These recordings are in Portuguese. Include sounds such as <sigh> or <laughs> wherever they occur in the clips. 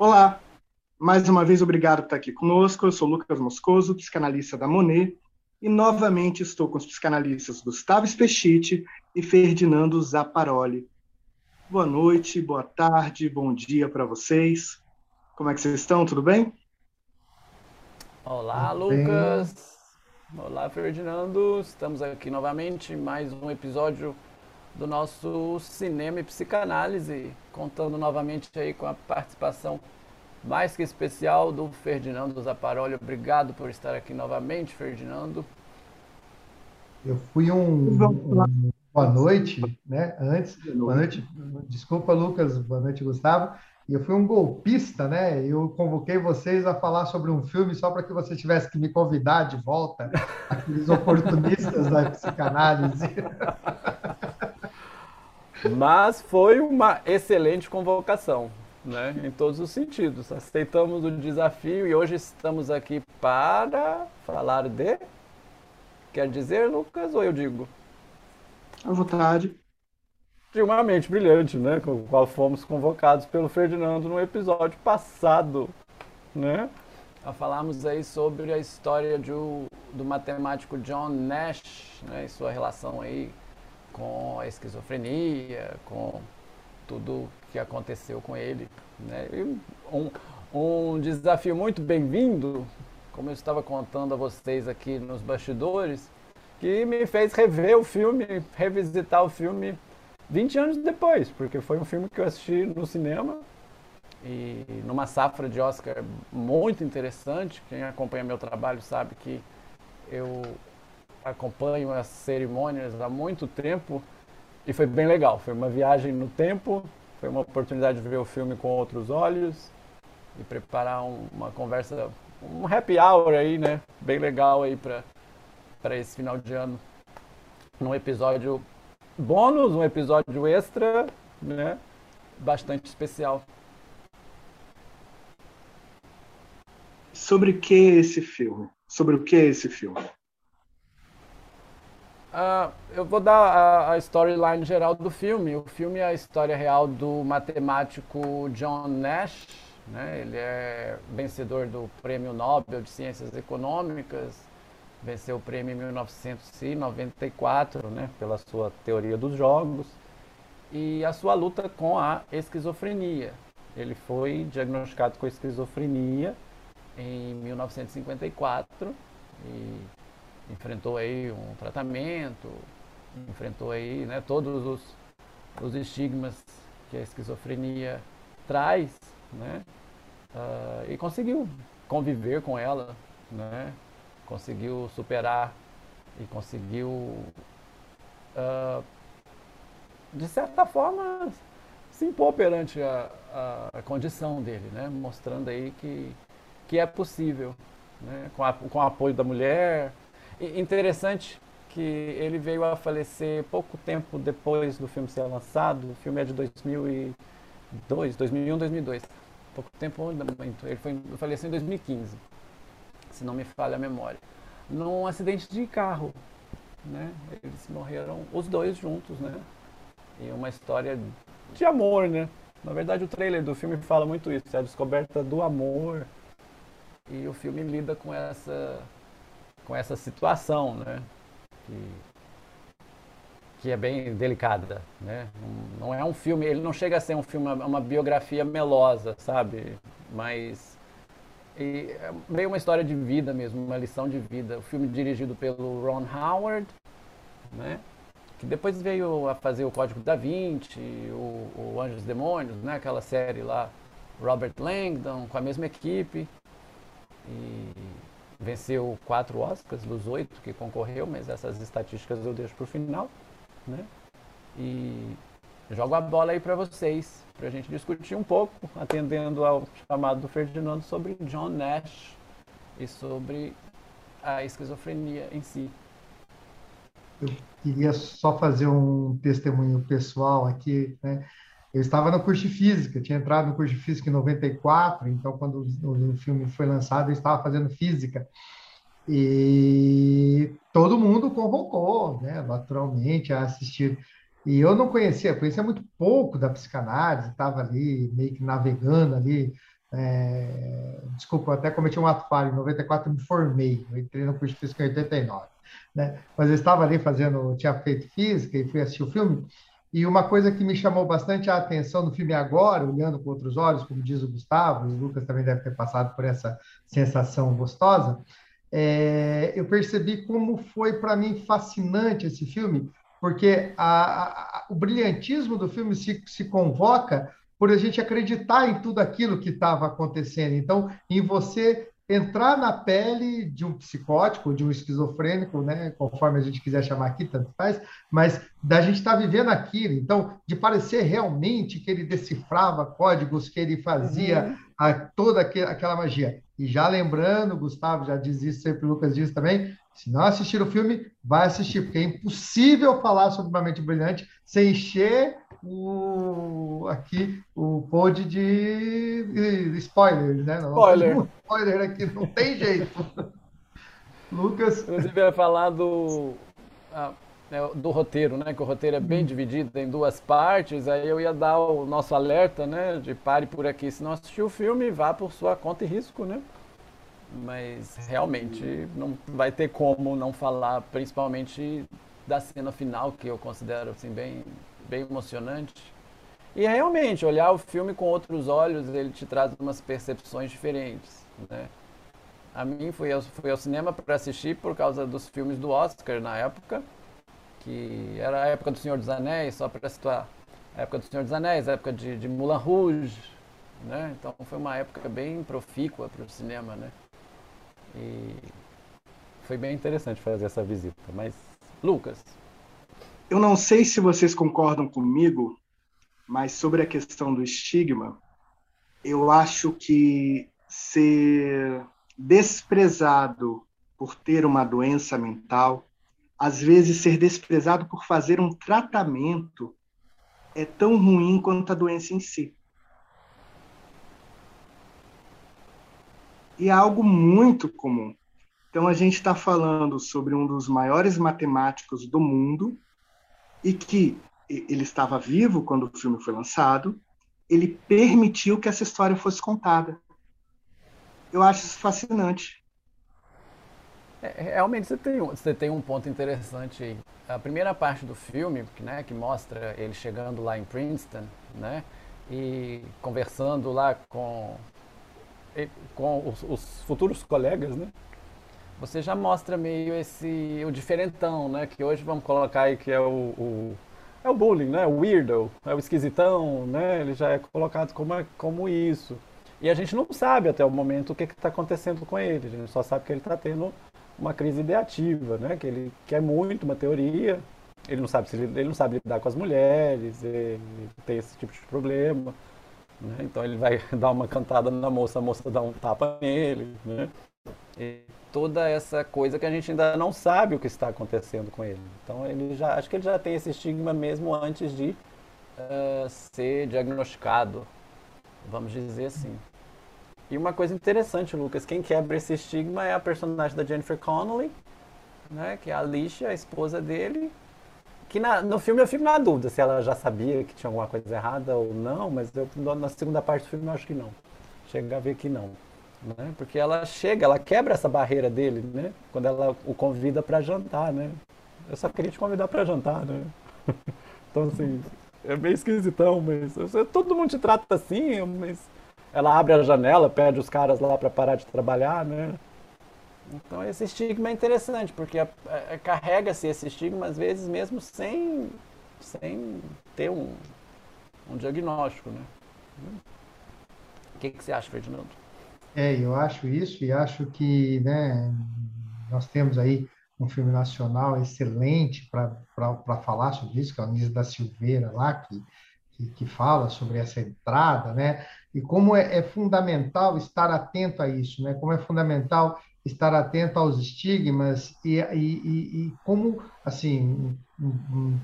Olá, mais uma vez obrigado por estar aqui conosco. Eu sou Lucas Moscoso, psicanalista da Monet, e novamente estou com os psicanalistas Gustavo Spechite e Ferdinando Zapparoli. Boa noite, boa tarde, bom dia para vocês. Como é que vocês estão? Tudo bem? Olá, Lucas. Olá, Ferdinando. Estamos aqui novamente, mais um episódio do nosso Cinema e Psicanálise, contando novamente aí com a participação mais que especial do Ferdinando Zapparoli. Obrigado por estar aqui novamente, Ferdinando. Eu fui um, um boa noite, né? Antes, boa noite, desculpa, Lucas, boa noite, Gustavo. Eu fui um golpista, né? Eu convoquei vocês a falar sobre um filme só para que você tivesse que me convidar de volta, aqueles <laughs> oportunistas da psicanálise. <laughs> Mas foi uma excelente convocação, né? Em todos os sentidos. Aceitamos o desafio e hoje estamos aqui para falar de. Quer dizer, Lucas, ou eu digo? À vontade. De uma mente brilhante, né? Com a qual fomos convocados pelo Ferdinando no episódio passado, né? A falarmos aí sobre a história de, do matemático John Nash, né? E sua relação aí com a esquizofrenia, com tudo que aconteceu com ele. Né? Um, um desafio muito bem-vindo, como eu estava contando a vocês aqui nos bastidores, que me fez rever o filme, revisitar o filme 20 anos depois, porque foi um filme que eu assisti no cinema e numa safra de Oscar muito interessante. Quem acompanha meu trabalho sabe que eu acompanho as cerimônias há muito tempo e foi bem legal. Foi uma viagem no tempo, foi uma oportunidade de ver o filme com outros olhos e preparar um, uma conversa, um happy hour aí, né? Bem legal aí para esse final de ano. Num episódio bônus, um episódio extra, né? Bastante especial. Sobre que esse filme? Sobre o que esse filme? Uh, eu vou dar a, a storyline geral do filme. O filme é a história real do matemático John Nash. Né? Ele é vencedor do Prêmio Nobel de Ciências Econômicas. Venceu o prêmio em 1994 né? pela sua teoria dos jogos. E a sua luta com a esquizofrenia. Ele foi diagnosticado com esquizofrenia em 1954 e enfrentou aí um tratamento, enfrentou aí né, todos os, os estigmas que a esquizofrenia traz, né? Uh, e conseguiu conviver com ela, né? Conseguiu superar e conseguiu, uh, de certa forma, se impor perante a, a, condição dele, né? Mostrando aí que, que é possível, né? Com, a, com o apoio da mulher, Interessante que ele veio a falecer pouco tempo depois do filme ser lançado. O filme é de 2002, 2001, 2002. Pouco tempo muito. Ele foi, faleceu em 2015, se não me falha a memória. Num acidente de carro, né? Eles morreram os dois juntos, né? E uma história de amor, né? Na verdade, o trailer do filme fala muito isso, é a descoberta do amor. E o filme lida com essa com essa situação, né? Que, que é bem delicada, né? Não, é um filme, ele não chega a ser um filme, uma biografia melosa, sabe? Mas e é meio uma história de vida mesmo, uma lição de vida. O filme dirigido pelo Ron Howard, né? Que depois veio a fazer o Código da Vinci, o, o Anjos e Demônios, né? Aquela série lá, Robert Langdon, com a mesma equipe. E venceu quatro Oscars dos oito que concorreu, mas essas estatísticas eu deixo para o final, né? E jogo a bola aí para vocês, para a gente discutir um pouco, atendendo ao chamado do Ferdinando sobre John Nash e sobre a esquizofrenia em si. Eu queria só fazer um testemunho pessoal aqui, né? Eu estava no curso de física, tinha entrado no curso de física em 94, então quando o, o filme foi lançado, eu estava fazendo física. E todo mundo convocou, né, naturalmente, a assistir. E eu não conhecia, conhecia muito pouco da psicanálise, estava ali meio que navegando ali É, desculpa, até cometi um ato falho. Em 94 eu me formei, eu entrei no curso de física em 89. Né? Mas eu estava ali fazendo, tinha feito física e fui assistir o filme. E uma coisa que me chamou bastante a atenção no filme agora, olhando com outros olhos, como diz o Gustavo, e o Lucas também deve ter passado por essa sensação gostosa, é, eu percebi como foi para mim fascinante esse filme, porque a, a, o brilhantismo do filme se, se convoca por a gente acreditar em tudo aquilo que estava acontecendo. Então, em você entrar na pele de um psicótico, de um esquizofrênico, né, conforme a gente quiser chamar aqui, tanto faz, mas da gente estar tá vivendo aquilo, então, de parecer realmente que ele decifrava códigos, que ele fazia uhum. a, toda aquela magia. E já lembrando, Gustavo já diz isso, sempre o Lucas diz também, se não assistir o filme, vai assistir, porque é impossível falar sobre uma mente brilhante sem encher o, aqui o pod de, de spoilers, né? Não, Spoiler. spoiler aqui, não tem jeito. <laughs> Lucas. Inclusive, vai falar do, ah, né, do roteiro, né? Que o roteiro é bem hum. dividido em duas partes. Aí eu ia dar o nosso alerta, né? De pare por aqui. Se não assistiu o filme, vá por sua conta e risco, né? Mas realmente não vai ter como não falar, principalmente da cena final, que eu considero assim bem bem emocionante. E é realmente, olhar o filme com outros olhos, ele te traz umas percepções diferentes, né? A mim fui ao, fui ao cinema para assistir por causa dos filmes do Oscar na época, que era a época do Senhor dos Anéis, só para situar. A época do Senhor dos Anéis, a época de, de Moulin Rouge, né? Então foi uma época bem profícua para o cinema, né? E foi bem interessante fazer essa visita. Mas, Lucas, eu não sei se vocês concordam comigo, mas sobre a questão do estigma, eu acho que ser desprezado por ter uma doença mental, às vezes ser desprezado por fazer um tratamento é tão ruim quanto a doença em si. E é algo muito comum. Então, a gente está falando sobre um dos maiores matemáticos do mundo, e que ele estava vivo quando o filme foi lançado, ele permitiu que essa história fosse contada. Eu acho isso fascinante. É, realmente você tem, você tem um ponto interessante aí. A primeira parte do filme, né, que mostra ele chegando lá em Princeton, né, e conversando lá com, com os, os futuros colegas, né, você já mostra meio esse o diferentão, né? Que hoje vamos colocar aí que é o, o é o bullying, né? O weirdo, é o esquisitão, né? Ele já é colocado como, como isso. E a gente não sabe até o momento o que está acontecendo com ele. A gente só sabe que ele está tendo uma crise ideativa, né? Que ele quer muito uma teoria. Ele não sabe se ele, ele não sabe lidar com as mulheres. Ele tem esse tipo de problema. Né? Então ele vai <laughs> dar uma cantada na moça, a moça dá um tapa nele, né? E toda essa coisa que a gente ainda não sabe o que está acontecendo com ele. Então ele já, acho que ele já tem esse estigma mesmo antes de uh, ser diagnosticado, vamos dizer assim. E uma coisa interessante, Lucas, quem quebra esse estigma é a personagem da Jennifer Connelly, né, que é a Alicia, a esposa dele, que na, no filme eu fico na dúvida se ela já sabia que tinha alguma coisa errada ou não, mas eu, na segunda parte do filme eu acho que não. Chega a ver que não né? Porque ela chega, ela quebra essa barreira dele, né? Quando ela o convida para jantar, né? Eu só queria te convidar para jantar, né? <laughs> então assim, é meio esquisitão, mas todo mundo te trata assim, mas ela abre a janela, pede os caras lá para parar de trabalhar, né? Então esse estigma é interessante, porque carrega-se esse estigma às vezes mesmo sem, sem ter um, um diagnóstico, né? O que, que você acha, Ferdinando? É, eu acho isso e acho que né, nós temos aí um filme nacional excelente para falar sobre isso, que é o Anísio da Silveira lá, que, que, que, fala sobre essa entrada, né? E como é, é, fundamental estar atento a isso, né? Como é fundamental estar atento aos estigmas e, e, e, como, assim,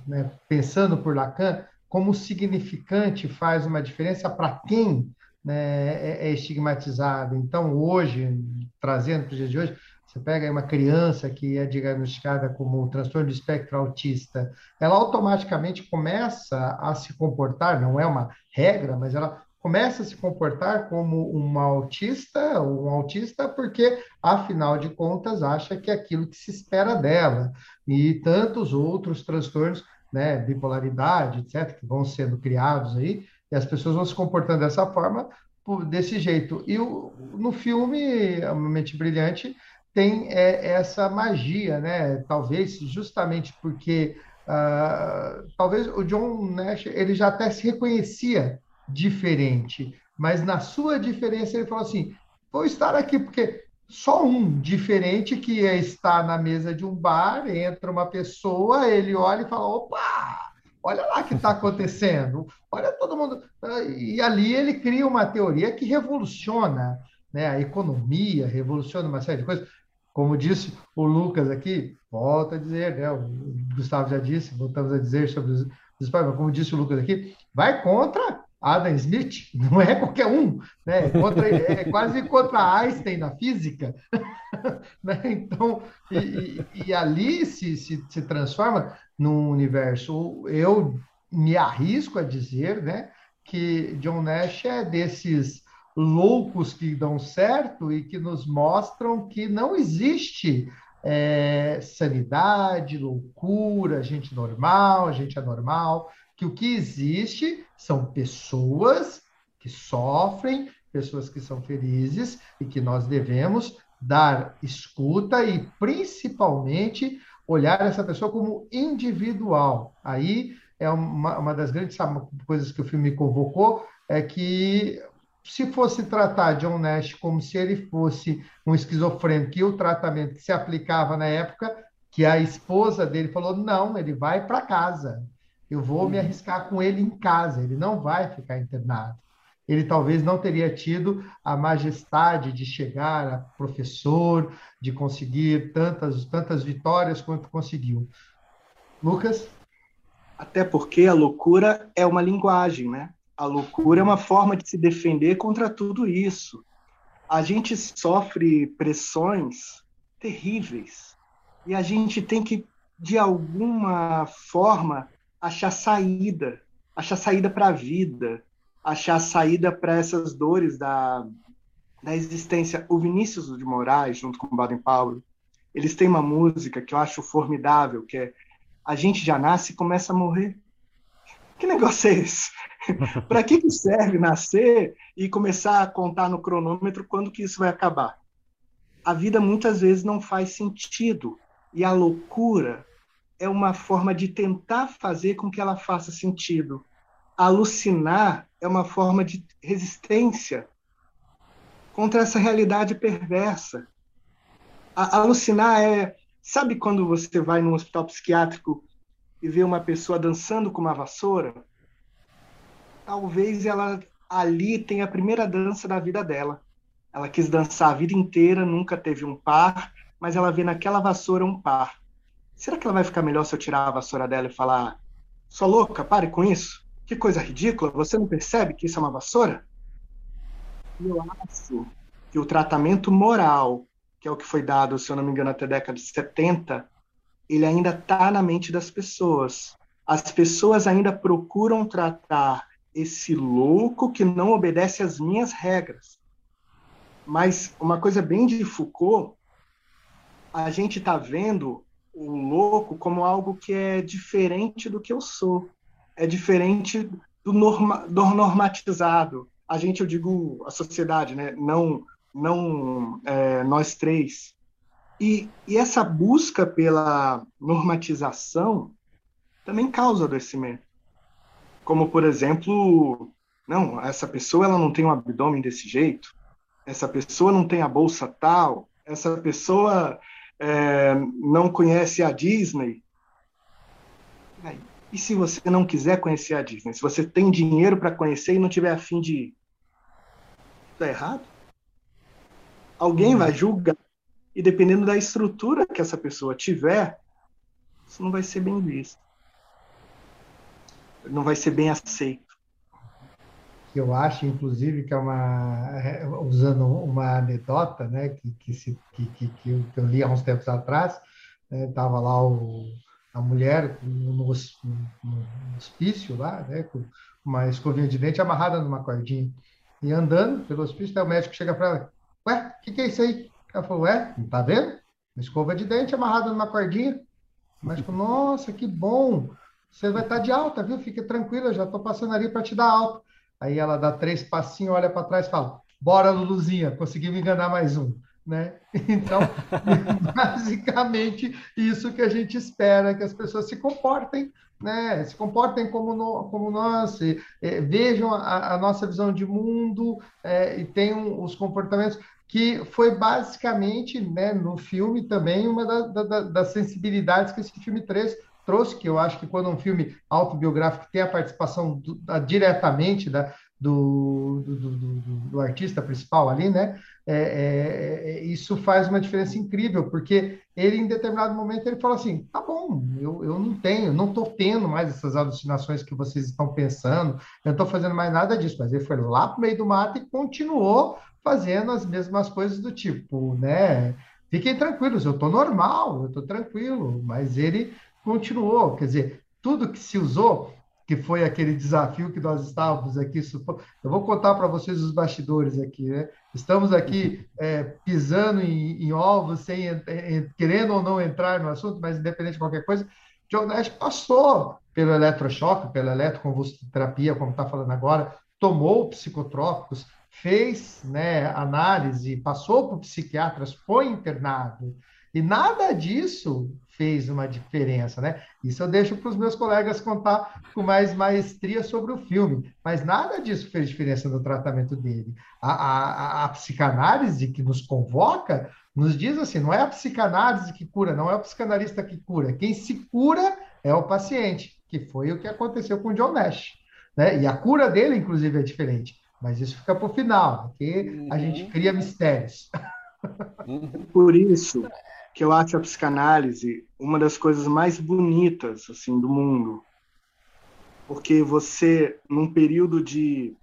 né, pensando por Lacan, como significante faz uma diferença para quem né, é, é estigmatizado. Então, hoje, trazendo para os dias de hoje, você pega uma criança que é diagnosticada como transtorno de espectro autista, ela automaticamente começa a se comportar, não é uma regra, mas ela começa a se comportar como uma autista, um autista, porque, afinal de contas, acha que é aquilo que se espera dela. E tantos outros transtornos, né, bipolaridade, etc., que vão sendo criados aí, e as pessoas vão se comportando dessa forma, desse jeito. E o, no filme, A Mente Brilhante, tem é, essa magia, né? Talvez justamente porque uh, talvez o John Nash ele já até se reconhecia diferente, mas na sua diferença ele falou assim: vou estar aqui porque só um diferente que é estar na mesa de um bar, entra uma pessoa, ele olha e fala: opa! Olha lá o que está acontecendo, olha todo mundo. E ali ele cria uma teoria que revoluciona né, a economia, revoluciona uma série de coisas. Como disse o Lucas aqui, volta a dizer, né, o Gustavo já disse, voltamos a dizer sobre os, os como disse o Lucas aqui, vai contra Adam Smith, não é qualquer um, né? É contra, é quase contra Einstein na física. <laughs> né? Então, e, e, ali se, se, se transforma num universo. Eu me arrisco a dizer né, que John Nash é desses loucos que dão certo e que nos mostram que não existe é, sanidade, loucura, gente normal, gente anormal, que o que existe são pessoas que sofrem, pessoas que são felizes e que nós devemos dar escuta e principalmente olhar essa pessoa como individual. Aí é uma, uma das grandes coisas que o filme convocou, é que se fosse tratar John Nash como se ele fosse um esquizofrênico, e o tratamento que se aplicava na época, que a esposa dele falou: não, ele vai para casa. Eu vou me uhum. arriscar com ele em casa, ele não vai ficar internado. Ele talvez não teria tido a majestade de chegar a professor, de conseguir tantas, tantas vitórias quanto conseguiu. Lucas? Até porque a loucura é uma linguagem, né? A loucura é uma forma de se defender contra tudo isso. A gente sofre pressões terríveis e a gente tem que, de alguma forma, achar saída, achar saída para a vida, achar saída para essas dores da, da existência. O Vinícius de Moraes, junto com o Baden Powell, eles têm uma música que eu acho formidável, que é A gente já nasce e começa a morrer. Que negócio é esse? <laughs> Para que, que serve nascer e começar a contar no cronômetro quando que isso vai acabar? A vida muitas vezes não faz sentido e a loucura é uma forma de tentar fazer com que ela faça sentido. Alucinar é uma forma de resistência contra essa realidade perversa. A, alucinar é, sabe quando você vai num hospital psiquiátrico e vê uma pessoa dançando com uma vassoura? talvez ela ali tenha a primeira dança da vida dela. Ela quis dançar a vida inteira, nunca teve um par, mas ela vê naquela vassoura um par. Será que ela vai ficar melhor se eu tirar a vassoura dela e falar: sua louca, pare com isso? Que coisa ridícula, você não percebe que isso é uma vassoura? Eu acho que o tratamento moral, que é o que foi dado, se eu não me engano, até a década de 70, ele ainda está na mente das pessoas. As pessoas ainda procuram tratar esse louco que não obedece às minhas regras. Mas uma coisa bem de Foucault, a gente está vendo o louco como algo que é diferente do que eu sou, é diferente do, norma, do normatizado. A gente, eu digo, a sociedade, né? não, não é, nós três. E, e essa busca pela normatização também causa adoecimento como por exemplo, não, essa pessoa ela não tem um abdômen desse jeito, essa pessoa não tem a bolsa tal, essa pessoa é, não conhece a Disney. E se você não quiser conhecer a Disney? Se você tem dinheiro para conhecer e não tiver afim de ir? Está errado? Alguém vai julgar. E dependendo da estrutura que essa pessoa tiver, isso não vai ser bem visto não vai ser bem aceito. Eu acho, inclusive, que é uma é, usando uma anedota, né, que que, se, que, que, que eu li há uns tempos atrás, estava né, lá o a mulher no, hospício lá, né, com uma escovinha de dente amarrada numa cordinha. E andando pelo hospício, o médico chega para ela, ué, o que, que é isso aí? Ela falou, ué, não tá vendo? Uma escova de dente amarrada numa cordinha. O médico, nossa, que bom, você vai estar tá de alta, viu? Fique tranquila, já estou passando ali para te dar alta. Aí ela dá três passinhos, olha para trás e fala, bora, Luluzinha, consegui me enganar mais um né? <laughs> Então, <laughs> basicamente, isso que a gente espera, que as pessoas se comportem, né? Se comportem como, no, como nós, e, vejam a, a, nossa visão de mundo é, e tenham os comportamentos que foi basicamente, né, no filme também, uma da, da, das sensibilidades que esse filme 3 trouxe, que eu acho que quando um filme autobiográfico tem a participação do, da, diretamente da, do, do, do, do, artista principal ali, né? É, é, é, isso faz uma diferença incrível, porque ele, em determinado momento, ele fala assim: tá bom, eu, eu não tenho, não estou tendo mais essas alucinações que vocês estão pensando, eu não estou fazendo mais nada disso. Mas ele foi lá para o meio do mato e continuou fazendo as mesmas coisas do tipo, né? Fiquem tranquilos, eu estou normal, eu estou tranquilo, mas ele continuou, quer dizer, tudo que se usou que foi aquele desafio que nós estávamos aqui. Eu vou contar para vocês os bastidores aqui, né? Estamos aqui é, pisando em, em, ovos, sem, em, querendo ou não entrar no assunto, mas independente de qualquer coisa, John Nash passou pelo eletrochoque, pela eletroconvulsoterapia, como está falando agora, tomou psicotrópicos, fez né, análise, passou por psiquiatras, foi internado. E nada disso fez uma diferença, né? Isso eu deixo para os meus colegas contar com mais maestria sobre o filme, mas nada disso fez diferença no tratamento dele. A, a, a psicanálise que nos convoca nos diz assim: não é a psicanálise que cura, não é o psicanalista que cura, quem se cura é o paciente, que foi o que aconteceu com o John Nash. Né? E a cura dele, inclusive, é diferente. Mas isso fica para o final, porque a gente cria mistérios. Por isso, que eu acho a psicanálise uma das coisas mais bonitas assim do mundo. Porque você, num período de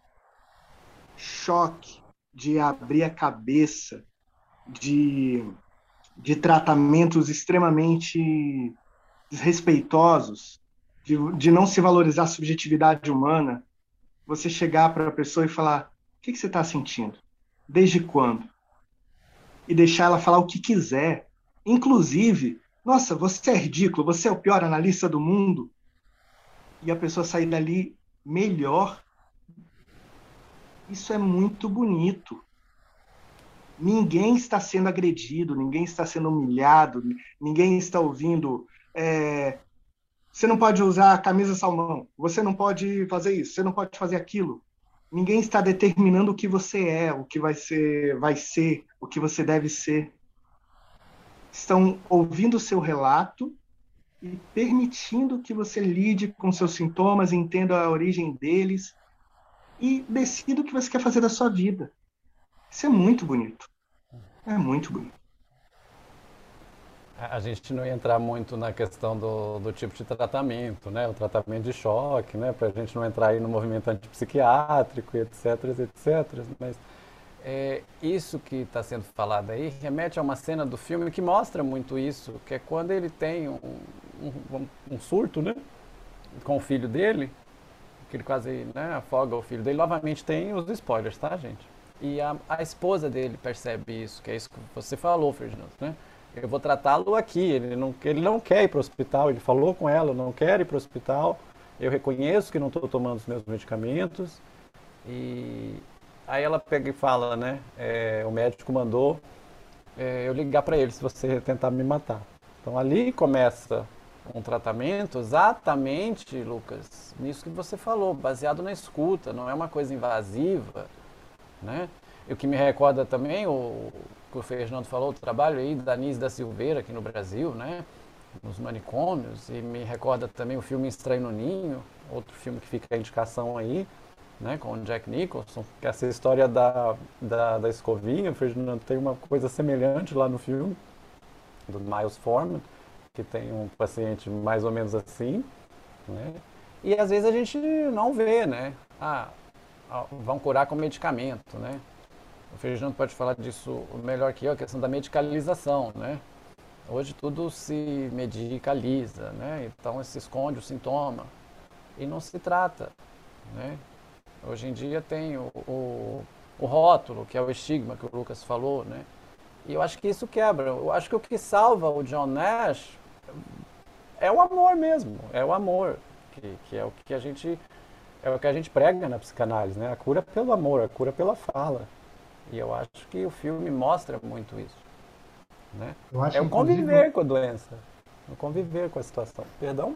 choque, de abrir a cabeça, de, de tratamentos extremamente desrespeitosos, de, de não se valorizar a subjetividade humana, você chegar para a pessoa e falar: o que, que você está sentindo? Desde quando? E deixar ela falar o que quiser Inclusive, nossa, você é ridículo, você é o pior analista do mundo. E a pessoa sair dali melhor. Isso é muito bonito. Ninguém está sendo agredido, ninguém está sendo humilhado, ninguém está ouvindo. É, você não pode usar a camisa salmão, você não pode fazer isso, você não pode fazer aquilo. Ninguém está determinando o que você é, o que vai ser, vai ser, o que você deve ser estão ouvindo o seu relato e permitindo que você lide com seus sintomas, entenda a origem deles e decida o que você quer fazer da sua vida. Isso é muito bonito. É muito bonito. A gente não ia entrar muito na questão do, do tipo de tratamento, né? O tratamento de choque, né? Para a gente não entrar aí no movimento antipsiquiátrico, etc, etc. Mas é, isso que está sendo falado aí remete a uma cena do filme que mostra muito isso, que é quando ele tem um, um, um surto, né? Com o filho dele, que ele quase né, afoga o filho dele. Novamente tem os spoilers, tá, gente? E a, a esposa dele percebe isso, que é isso que você falou, Ferdinando, né? Eu vou tratá-lo aqui, ele não, ele não quer ir para o hospital, ele falou com ela, não quer ir para o hospital, eu reconheço que não estou tomando os meus medicamentos, e, Aí ela pega e fala, né? É, o médico mandou é, eu ligar para ele se você tentar me matar. Então ali começa um tratamento exatamente, Lucas, nisso que você falou, baseado na escuta, não é uma coisa invasiva, né? E o que me recorda também, o que o Fernando falou, o trabalho aí da Nise da Silveira aqui no Brasil, né? Nos manicômios, e me recorda também o filme Estranho no Ninho, outro filme que fica a indicação aí, né, com o Jack Nicholson, que essa história da, da, da escovinha, Ferdinando, tem uma coisa semelhante lá no filme, do Miles Forman, que tem um paciente mais ou menos assim, né? E às vezes a gente não vê, né? Ah, vão curar com medicamento, né? O Ferdinando pode falar disso melhor que eu, a questão da medicalização, né? Hoje tudo se medicaliza, né? Então se esconde o sintoma e não se trata, né? Hoje em dia tem o, o, o rótulo, que é o estigma que o Lucas falou, né? E eu acho que isso quebra. Eu acho que o que salva o John Nash é o amor mesmo, é o amor, que, que é o que a gente é o que a gente prega na psicanálise, né? A cura pelo amor, a cura pela fala. E eu acho que o filme mostra muito isso. Né? é o conviver com a doença, o conviver com a situação. Perdão?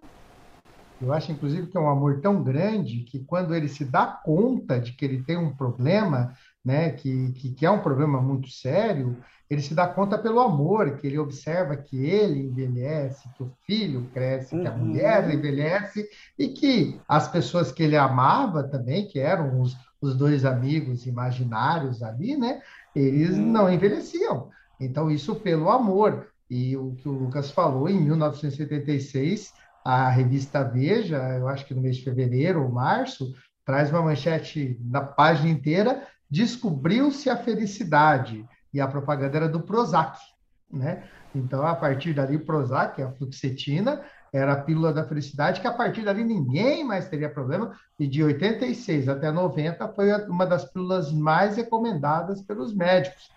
Eu acho, inclusive, que é um amor tão grande que quando ele se dá conta de que ele tem um problema, né, que, que, que é um problema muito sério, ele se dá conta pelo amor, que ele observa que ele envelhece, que o filho cresce, que a uhum. mulher envelhece, e que as pessoas que ele amava também, que eram os, os dois amigos imaginários ali, né, eles uhum. não envelheciam. Então, isso pelo amor. E o que o Lucas falou, em 1976, a revista Veja, eu acho que no mês de fevereiro ou março, traz uma manchete na página inteira, descobriu-se a felicidade e a propaganda era do Prozac, né? Então, a partir dali, Prozac, a fluoxetina, era a pílula da felicidade, que a partir dali ninguém mais teria problema, e de 86 até 90 foi uma das pílulas mais recomendadas pelos médicos.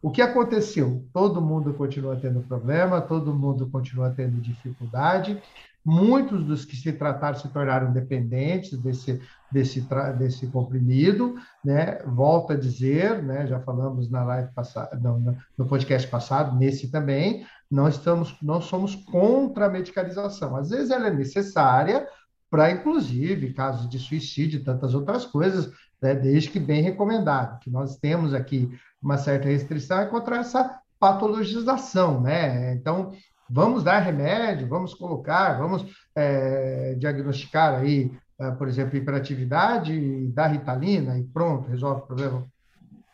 O que aconteceu? Todo mundo continua tendo problema, todo mundo continua tendo dificuldade, Muitos dos que se trataram se tornaram dependentes desse, desse, desse comprimido, né? Volto a dizer, né? Já falamos na live passada, no, no podcast passado, nesse também, não estamos, não somos contra a medicalização. Às vezes ela é necessária para, inclusive, casos de suicídio e tantas outras coisas, né? desde que bem recomendado. Que nós temos aqui uma certa restrição é contra essa patologização, né? Então, Vamos dar remédio, vamos colocar, vamos é, diagnosticar aí, é, por exemplo, hiperatividade, dar ritalina e pronto, resolve o problema.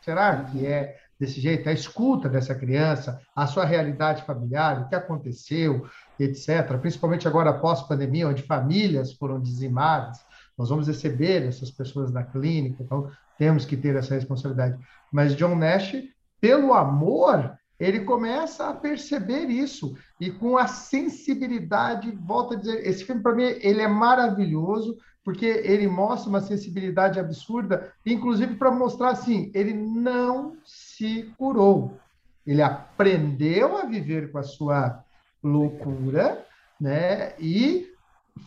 Será que é desse jeito? A escuta dessa criança, a sua realidade familiar, o que aconteceu, etc. Principalmente agora após pandemia, onde famílias foram dizimadas, nós vamos receber essas pessoas na clínica, então temos que ter essa responsabilidade. Mas John Nash, pelo amor ele começa a perceber isso e com a sensibilidade, volta a dizer, esse filme para mim ele é maravilhoso porque ele mostra uma sensibilidade absurda, inclusive para mostrar assim, ele não se curou. Ele aprendeu a viver com a sua loucura, né? E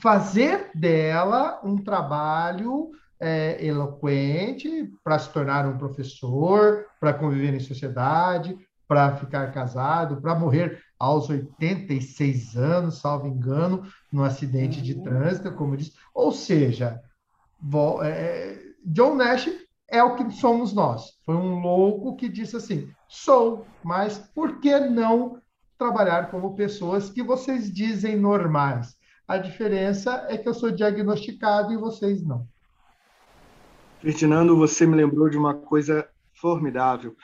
fazer dela um trabalho é, eloquente para se tornar um professor, para conviver em sociedade, para ficar casado, para morrer aos 86 anos, salvo engano, num acidente de uhum. trânsito, como eu disse. Ou seja, é, John Nash é o que somos nós. Foi um louco que disse assim: sou, mas por que não trabalhar como pessoas que vocês dizem normais? A diferença é que eu sou diagnosticado e vocês não. Ferdinando, você me lembrou de uma coisa formidável.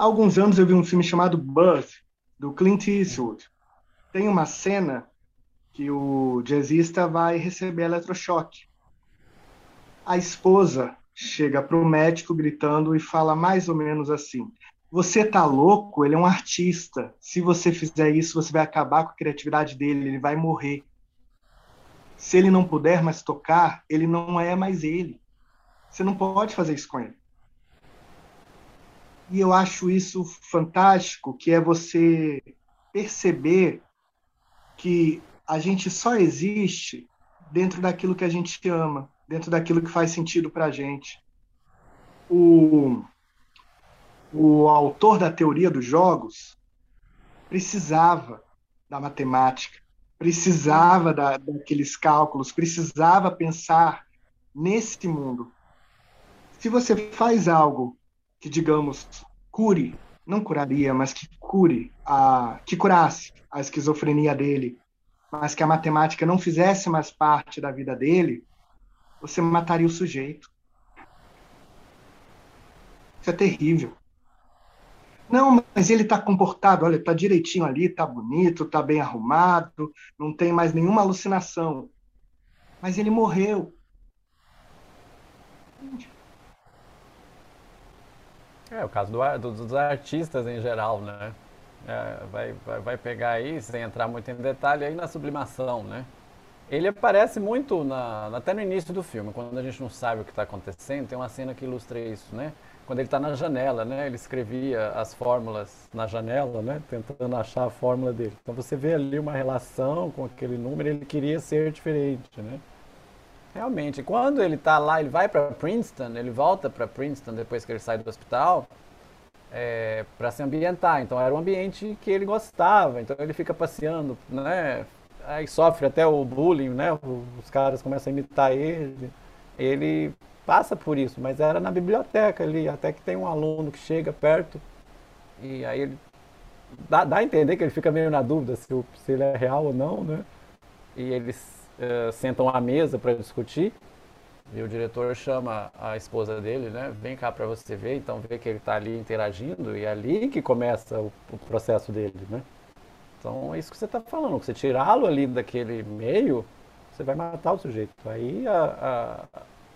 Há alguns anos eu vi um filme chamado Buzz, do Clint Eastwood. Tem uma cena que o jazzista vai receber eletrochoque. A esposa chega para o médico gritando e fala mais ou menos assim: Você tá louco? Ele é um artista. Se você fizer isso, você vai acabar com a criatividade dele, ele vai morrer. Se ele não puder mais tocar, ele não é mais ele. Você não pode fazer isso com ele. E eu acho isso fantástico, que é você perceber que a gente só existe dentro daquilo que a gente ama, dentro daquilo que faz sentido para a gente. O, o autor da teoria dos jogos precisava da matemática, precisava da, daqueles cálculos, precisava pensar nesse mundo. Se você faz algo que, digamos, cure, não curaria, mas que cure, a, que curasse a esquizofrenia dele, mas que a matemática não fizesse mais parte da vida dele, você mataria o sujeito. Isso é terrível. Não, mas ele está comportado, olha, está direitinho ali, está bonito, está bem arrumado, não tem mais nenhuma alucinação. Mas ele morreu. É, o caso do, do, dos artistas em geral, né? é, vai, vai, vai pegar aí, sem entrar muito em detalhe, aí na sublimação, né? Ele aparece muito na, até no início do filme, quando a gente não sabe o que está acontecendo, tem uma cena que ilustra isso, né? Quando ele está na janela, né? Ele escrevia as fórmulas na janela, né? Tentando achar a fórmula dele. Então você vê ali uma relação com aquele número, ele queria ser diferente, né? Realmente, quando ele está lá, ele vai para Princeton, ele volta para Princeton depois que ele sai do hospital, é, para se ambientar. Então era um ambiente que ele gostava. Então ele fica passeando, né? Aí sofre até o bullying, né? Os caras começam a imitar ele. Ele passa por isso, mas era na biblioteca ali, até que tem um aluno que chega perto e aí ele dá, dá a entender que ele fica meio na dúvida se, se ele é real ou não, né? E eles uh, sentam à mesa para discutir. E o diretor chama a esposa dele, né? Vem cá para você ver. Então vê que ele está ali interagindo e é ali que começa o, o processo dele, né? Então é isso que você está falando. Você tirá-lo ali daquele meio, você vai matar o sujeito. Aí a,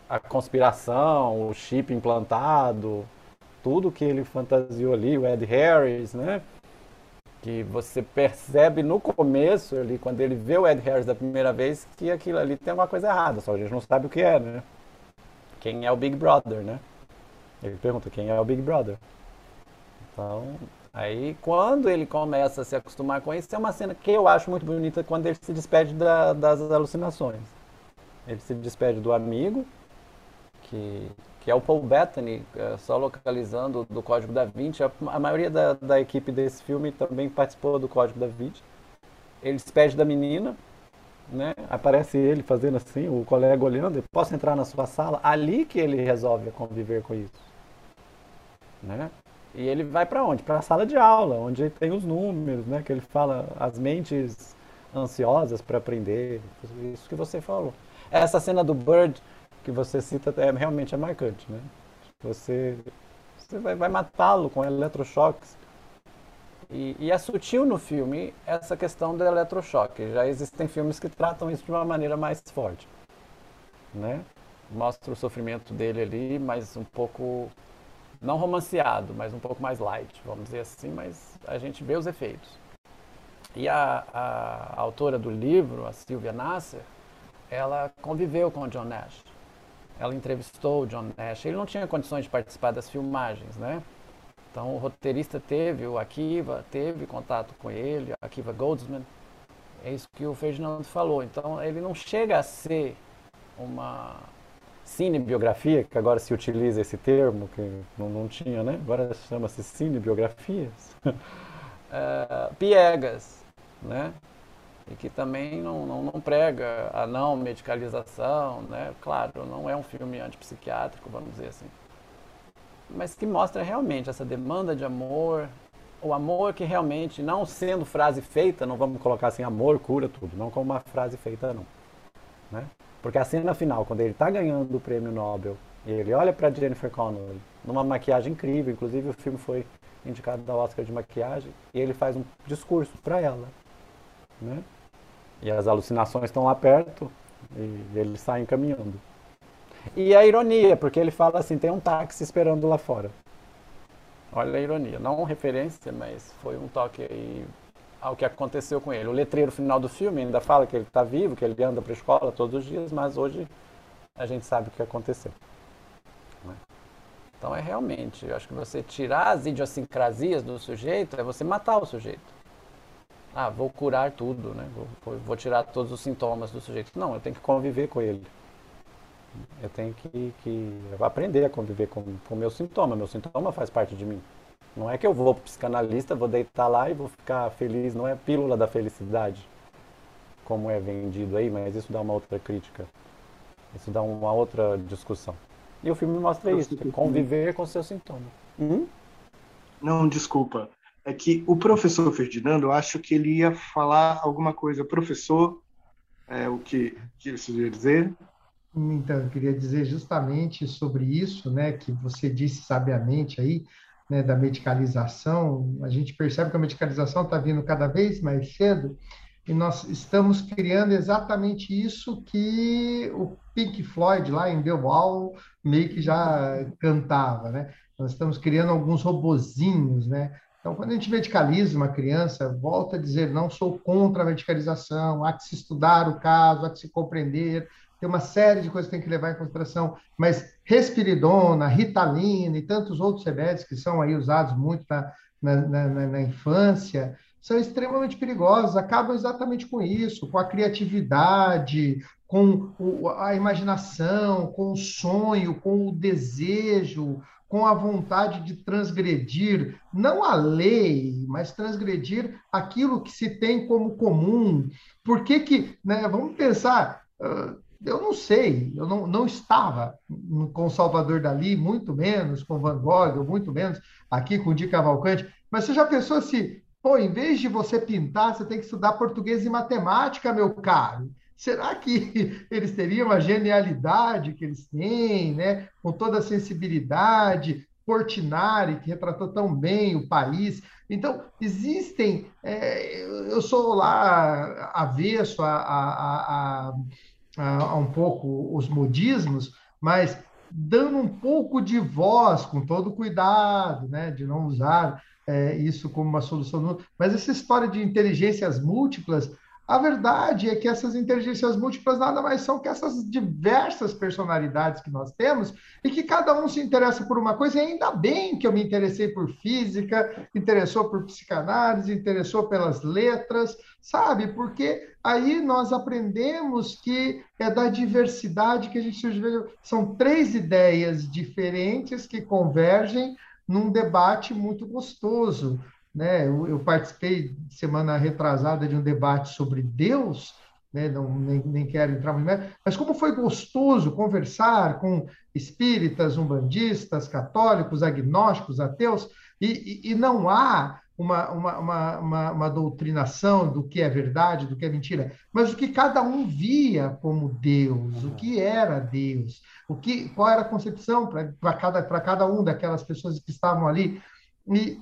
a, a, conspiração, o chip implantado, tudo que ele fantasiou ali, o Ed Harris, né? Que você percebe no começo ali, quando ele vê o Ed Harris da primeira vez, que aquilo ali tem uma coisa errada, só a gente não sabe o que é, né? Quem é o Big Brother, né? Ele pergunta quem é o Big Brother. Então, Aí, quando ele começa a se acostumar com isso, é uma cena que eu acho muito bonita quando ele se despede da, das alucinações. Ele se despede do amigo, que, que é o Paul Bettany, é, só localizando do Código da Vinci. A, maioria da, da equipe desse filme também participou do Código da Vinci. Ele se despede da menina, né? Aparece ele fazendo assim, o colega olhando, posso entrar na sua sala? Ali que ele resolve conviver com isso. Né? E ele vai para onde? Para a sala de aula, onde tem os números, né? Que ele fala as mentes ansiosas para aprender. Isso que você falou. Essa cena do Bird que você cita é realmente é marcante, né? Você, você vai, vai matá-lo com eletrochoques. E, e, é sutil no filme essa questão do eletrochoque. Já existem filmes que tratam isso de uma maneira mais forte, né? Mostra o sofrimento dele ali, mas um pouco não romanceado, mas um pouco mais light, vamos dizer assim, mas a gente vê os efeitos. E a, a, a autora do livro, a Sylvia Nasser, ela conviveu com o John Nash. Ela entrevistou o John Nash. Ele não tinha condições de participar das filmagens, né? Então o roteirista teve, o Akiva teve contato com ele, Akiva Goldsman. É isso que o Ferdinando falou. Então ele não chega a ser uma cinebiografia, que agora se utiliza esse termo, que não, não tinha, né? Agora chama-se cinebiografias. <laughs> uh, piegas, né? E que também não, não, não, prega a não medicalização, né? Claro, não é um filme antipsiquiátrico, vamos dizer assim. Mas que mostra realmente essa demanda de amor, o amor que realmente, não sendo frase feita, não vamos colocar assim, amor cura tudo, não como uma frase feita, não. Né? Porque a cena final, quando ele está ganhando o prêmio Nobel, e ele olha para Jennifer Connelly numa maquiagem incrível, inclusive o filme foi indicado ao Oscar de maquiagem, e ele faz um discurso para ela, né? E as alucinações estão lá perto e eles saem caminhando. E a ironia, porque ele fala assim, tem um táxi esperando lá fora. Olha a ironia, não referência, mas foi um toque aí ao que aconteceu com ele. O letreiro final do filme ainda fala que ele está vivo, que ele anda para a escola todos os dias, mas hoje a gente sabe o que aconteceu. Né? Então é realmente, eu acho que você tirar as idiosincrasias do sujeito é você matar o sujeito. Ah, vou curar tudo, né? Vou, vou tirar todos os sintomas do sujeito. Não, eu tenho que conviver com ele. Eu tenho que, que aprender a conviver com o meu sintoma. Meu sintoma faz parte de mim. Não é que eu vou pro psicanalista, vou deitar lá e vou ficar feliz, não é pílula da felicidade, como é vendido aí, mas isso dá uma outra crítica. Isso dá uma outra discussão. E o filme mostra isso, conviver com seus sintomas. Hum? Não, desculpa. É que o professor Ferdinando, eu acho que ele ia falar alguma coisa. Professor, é, o que, que ia dizer? Então, eu queria dizer justamente sobre isso, né, que você disse sabiamente aí, né, da medicalização, a gente percebe que a medicalização está vindo cada vez mais cedo e nós estamos criando exatamente isso que o Pink Floyd lá em The Wall meio que já cantava, né? Nós estamos criando alguns robozinhos, né? Então, quando a gente medicaliza uma criança, volta a dizer, não sou contra a medicalização, há que se estudar o caso, há que se compreender, tem uma série de coisas que tem que levar em consideração, mas respiridona, ritalina e tantos outros remédios que são aí usados muito na, na, na, na infância, são extremamente perigosos, acabam exatamente com isso, com a criatividade, com a imaginação, com o sonho, com o desejo, com a vontade de transgredir, não a lei, mas transgredir aquilo que se tem como comum. Por que que, né, vamos pensar, eu não sei, eu não, não estava com Salvador Dali, muito menos com Van Gogh, muito menos aqui com Di Cavalcante, mas você já pensou se, pô, em vez de você pintar, você tem que estudar português e matemática, meu caro? Será que <laughs> eles teriam a genialidade que eles têm, né? com toda a sensibilidade, Portinari, que retratou tão bem o país. Então, existem. É, eu sou lá avesso a, a, a, a, um pouco os modismos, mas dando um pouco de voz, com todo cuidado, né, de não usar é, isso como uma solução. Mas essa história de inteligências múltiplas a verdade é que essas inteligências múltiplas nada mais são que essas diversas personalidades que nós temos e que cada um se interessa por uma coisa, e ainda bem que eu me interessei por física, interessou por psicanálise, interessou pelas letras, sabe? Porque aí nós aprendemos que é da diversidade que a gente. São três ideias diferentes que convergem num debate muito gostoso. Né? Eu, eu, participei semana retrasada de um debate sobre Deus, né? Não, nem, nem quero entrar muito mais, mas como foi gostoso conversar com espíritas, umbandistas, católicos, agnósticos, ateus, e, e, e não há uma, uma, uma, uma, uma doutrinação do que é verdade, do que é mentira, mas o que cada um via como Deus, o que era Deus, o que, qual era a concepção para cada, cada um daquelas pessoas que estavam ali. E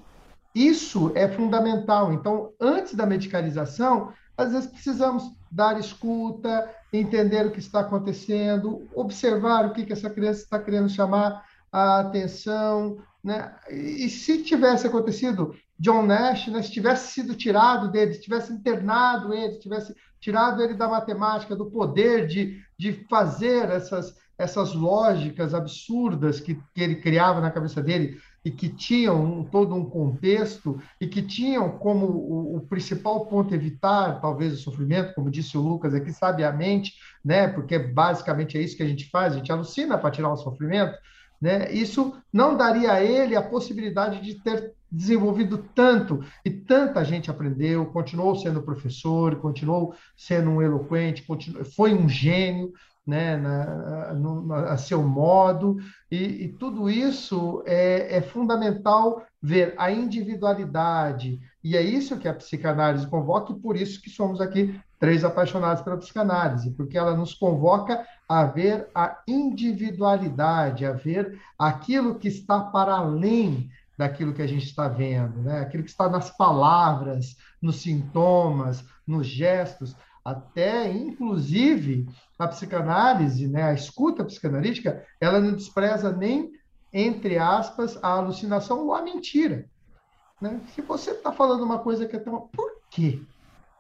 isso é fundamental. Então, antes da medicalização, às vezes precisamos dar escuta, entender o que está acontecendo, observar o que, que essa criança está querendo chamar a atenção. Né? E se tivesse acontecido John Nash, né, se tivesse sido tirado dele, se tivesse internado ele, se tivesse tirado ele da matemática, do poder de, de fazer essas, essas lógicas absurdas que, que ele criava na cabeça dele, e que tinham todo um contexto e que tinham como o, o, principal ponto evitar, talvez, o sofrimento, como disse o Lucas aqui, sabiamente, né? porque basicamente é isso que a gente faz, a gente alucina para tirar o sofrimento, né? isso não daria a ele a possibilidade de ter desenvolvido tanto e tanta gente aprendeu, continuou sendo professor, continuou sendo um eloquente, continuou, foi um gênio, né, na, no, a seu modo, e, e tudo isso é, é, fundamental ver a individualidade, e é isso que a psicanálise convoca, e por isso que somos aqui três apaixonados pela psicanálise, porque ela nos convoca a ver a individualidade, a ver aquilo que está para além daquilo que a gente está vendo, né? aquilo que está nas palavras, nos sintomas, nos gestos, até inclusive a psicanálise, né, a escuta psicanalítica, ela não despreza nem, entre aspas, a alucinação ou a mentira. Né? Se você está falando uma coisa que é tão. Por que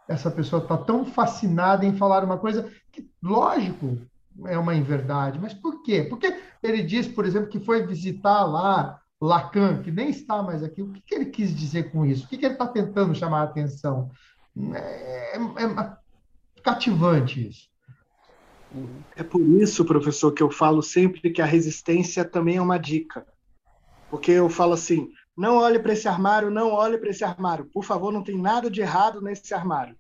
essa pessoa está tão fascinada em falar uma coisa que, lógico, é uma inverdade, mas por quê? Porque ele diz, por exemplo, que foi visitar lá Lacan, que nem está mais aqui. O que, que ele quis dizer com isso? O que, que ele está tentando chamar a atenção? É, é, é cativante isso. É por isso, professor, que eu falo sempre que a resistência também é uma dica. Porque eu falo assim: não olhe para esse armário, não olhe para esse armário. Por favor, não tem nada de errado nesse armário.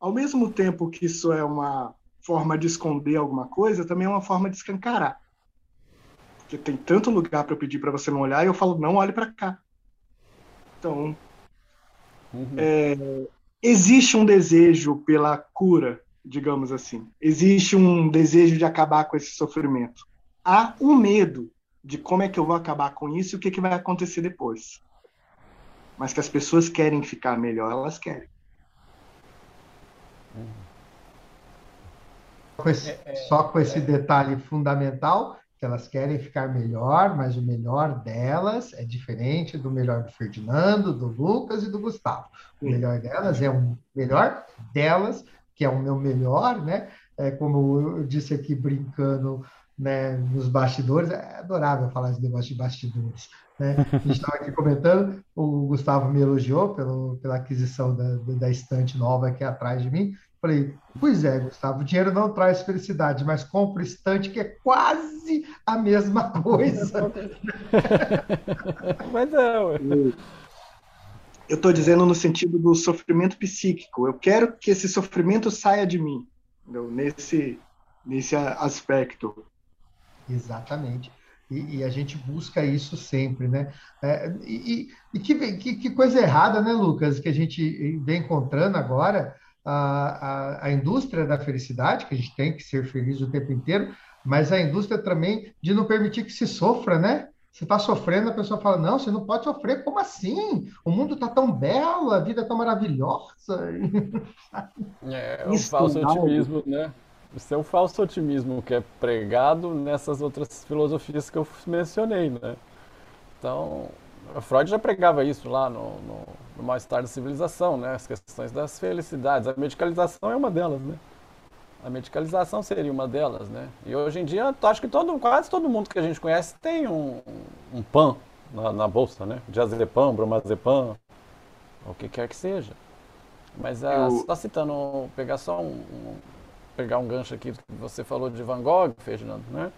Ao mesmo tempo que isso é uma forma de esconder alguma coisa, também é uma forma de escancarar. Porque tem tanto lugar para eu pedir para você não olhar e eu falo: não olhe para cá. Então, uhum. é, existe um desejo pela cura digamos assim. Existe um desejo de acabar com esse sofrimento. Há um medo de como é que eu vou acabar com isso e o que, que vai acontecer depois. Mas que as pessoas querem ficar melhor, elas querem. Com esse, só com esse detalhe fundamental, que elas querem ficar melhor, mas o melhor delas é diferente do melhor do Ferdinando, do Lucas e do Gustavo. O melhor delas é o melhor delas, que é o meu melhor, né? É, como eu disse aqui brincando né, nos bastidores, é adorável falar esse negócio de bastidores. Né? <laughs> A gente estava aqui comentando, o Gustavo me elogiou pelo, pela aquisição da, da estante nova aqui atrás de mim. Falei, pois é, Gustavo, o dinheiro não traz felicidade, mas compra estante que é quase a mesma <laughs> coisa. <laughs> mas é, ué. Eu estou dizendo no sentido do sofrimento psíquico. Eu quero que esse sofrimento saia de mim, entendeu? nesse, nesse aspecto. Exatamente. E, e, a gente busca isso sempre, né? É, e, e que, que, que, coisa errada, né, Lucas, que a gente vem encontrando agora a, a, a, indústria da felicidade, que a gente tem que ser feliz o tempo inteiro, mas a indústria também de não permitir que se sofra, né? Você está sofrendo, a pessoa fala: Não, você não pode sofrer, como assim? O mundo está tão belo, a vida é tão maravilhosa. <laughs> É, o falso otimismo, né? Isso é o falso otimismo que é pregado nessas outras filosofias que eu mencionei, né? Então, Freud já pregava isso lá no, no, no Mal-Estar da Civilização, né? As questões das felicidades. A medicalização é uma delas, né? A medicalização seria uma delas, né? E hoje em dia, acho que todo, quase todo mundo que a gente conhece tem um, um PAN na, na, bolsa, né? Diazepam, bromazepam, o que quer que seja. Mas a, eu... só citando, pegar só um, um pegar um gancho aqui que você falou de Van Gogh, Ferdinando, né?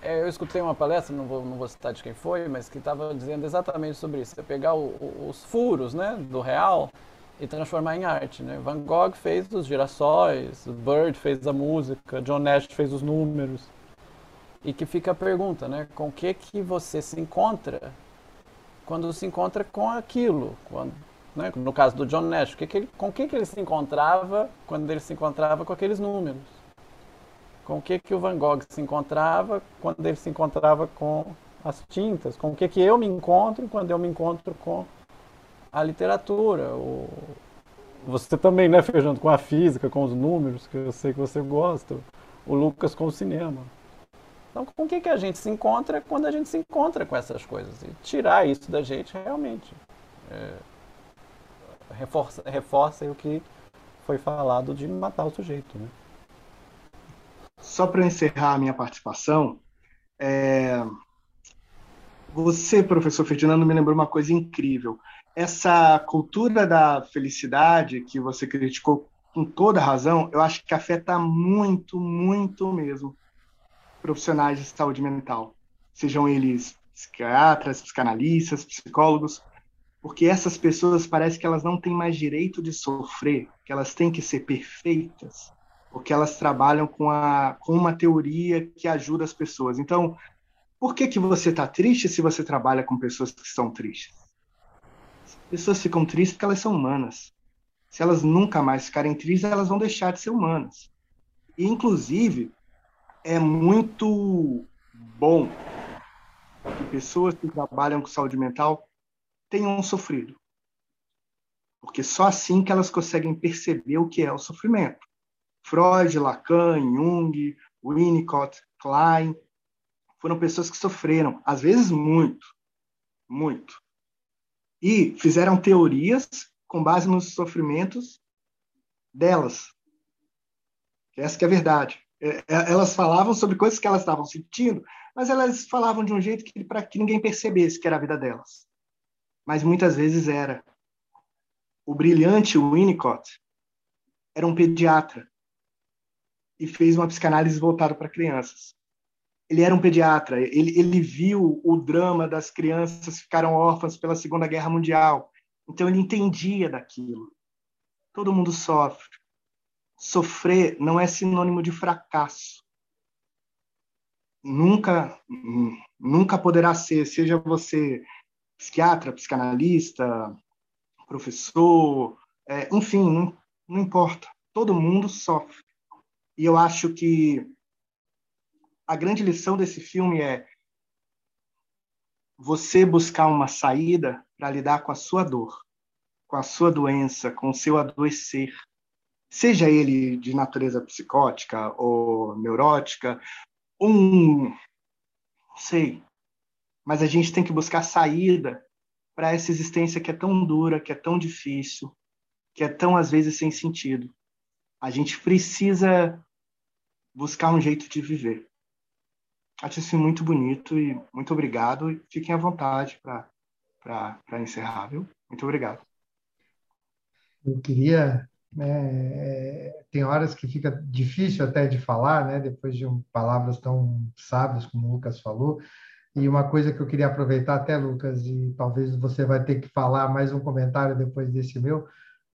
É, eu escutei uma palestra, não vou, não vou citar de quem foi, mas que estava dizendo exatamente sobre isso. É pegar o, o, os furos né, do real e transformar em arte. Né? Van Gogh fez os girassóis, Bird fez a música, John Nash fez os números. E que fica a pergunta, né? Com o que, que você se encontra quando se encontra com aquilo? Quando, né? No caso do John Nash, que que ele, com o que, que ele se encontrava quando ele se encontrava com aqueles números? Com o que, que o Van Gogh se encontrava quando ele se encontrava com as tintas? Com o que, que eu me encontro quando eu me encontro com a literatura? O... Você também, né, Feijando, com a física, com os números, que eu sei que você gosta. O Lucas com o cinema. Então, com o que, que a gente se encontra quando a gente se encontra com essas coisas? E tirar isso da gente realmente. É reforça, reforça o que foi falado de matar o sujeito. Né? Só para encerrar a minha participação, é... você, professor Ferdinando, me lembrou uma coisa incrível. Essa cultura da felicidade que você criticou com toda razão, eu acho que afeta muito, muito mesmo profissionais de saúde mental, sejam eles psiquiatras, psicanalistas, psicólogos, porque essas pessoas parece que elas não têm mais direito de sofrer, que elas têm que ser perfeitas, porque elas trabalham com, a, com uma teoria que ajuda as pessoas. Então, por que, que você está triste se você trabalha com pessoas que são tristes? As pessoas ficam tristes porque elas são humanas. Se elas nunca mais ficarem tristes, elas vão deixar de ser humanas. E, inclusive, é muito bom que pessoas que trabalham com saúde mental tenham sofrido. Porque só assim que elas conseguem perceber o que é o sofrimento. Freud, Lacan, Jung, Winnicott, Klein, foram pessoas que sofreram, às vezes muito, muito. E fizeram teorias com base nos sofrimentos delas. Essa que é a verdade. É, é, elas falavam sobre coisas que elas estavam sentindo, mas elas falavam de um jeito que para que ninguém percebesse que era a vida delas mas muitas vezes era. O brilhante Winnicott era um pediatra e fez uma psicanálise voltada para crianças. Ele era um pediatra, ele, ele viu o drama das crianças que ficaram órfãs pela Segunda Guerra Mundial, então ele entendia daquilo. Todo mundo sofre. Sofrer não é sinônimo de fracasso. Nunca, nunca poderá ser, seja você psiquiatra, psicanalista, professor, é, enfim, não, não importa. Todo mundo sofre. E eu acho que a grande lição desse filme é você buscar uma saída para lidar com a sua dor, com a sua doença, com o seu adoecer. Seja ele de natureza psicótica ou neurótica, um Sei. Mas a gente tem que buscar saída para essa existência que é tão dura, que é tão difícil, que é tão às vezes sem sentido. A gente precisa buscar um jeito de viver. Acho isso muito bonito e muito obrigado. Fiquem à vontade para encerrar, viu? Muito obrigado. Eu queria. Né, tem horas que fica difícil até de falar, né, depois de um, palavras tão sábias como o Lucas falou. E uma coisa que eu queria aproveitar até, Lucas, e talvez você vai ter que falar mais um comentário depois desse meu,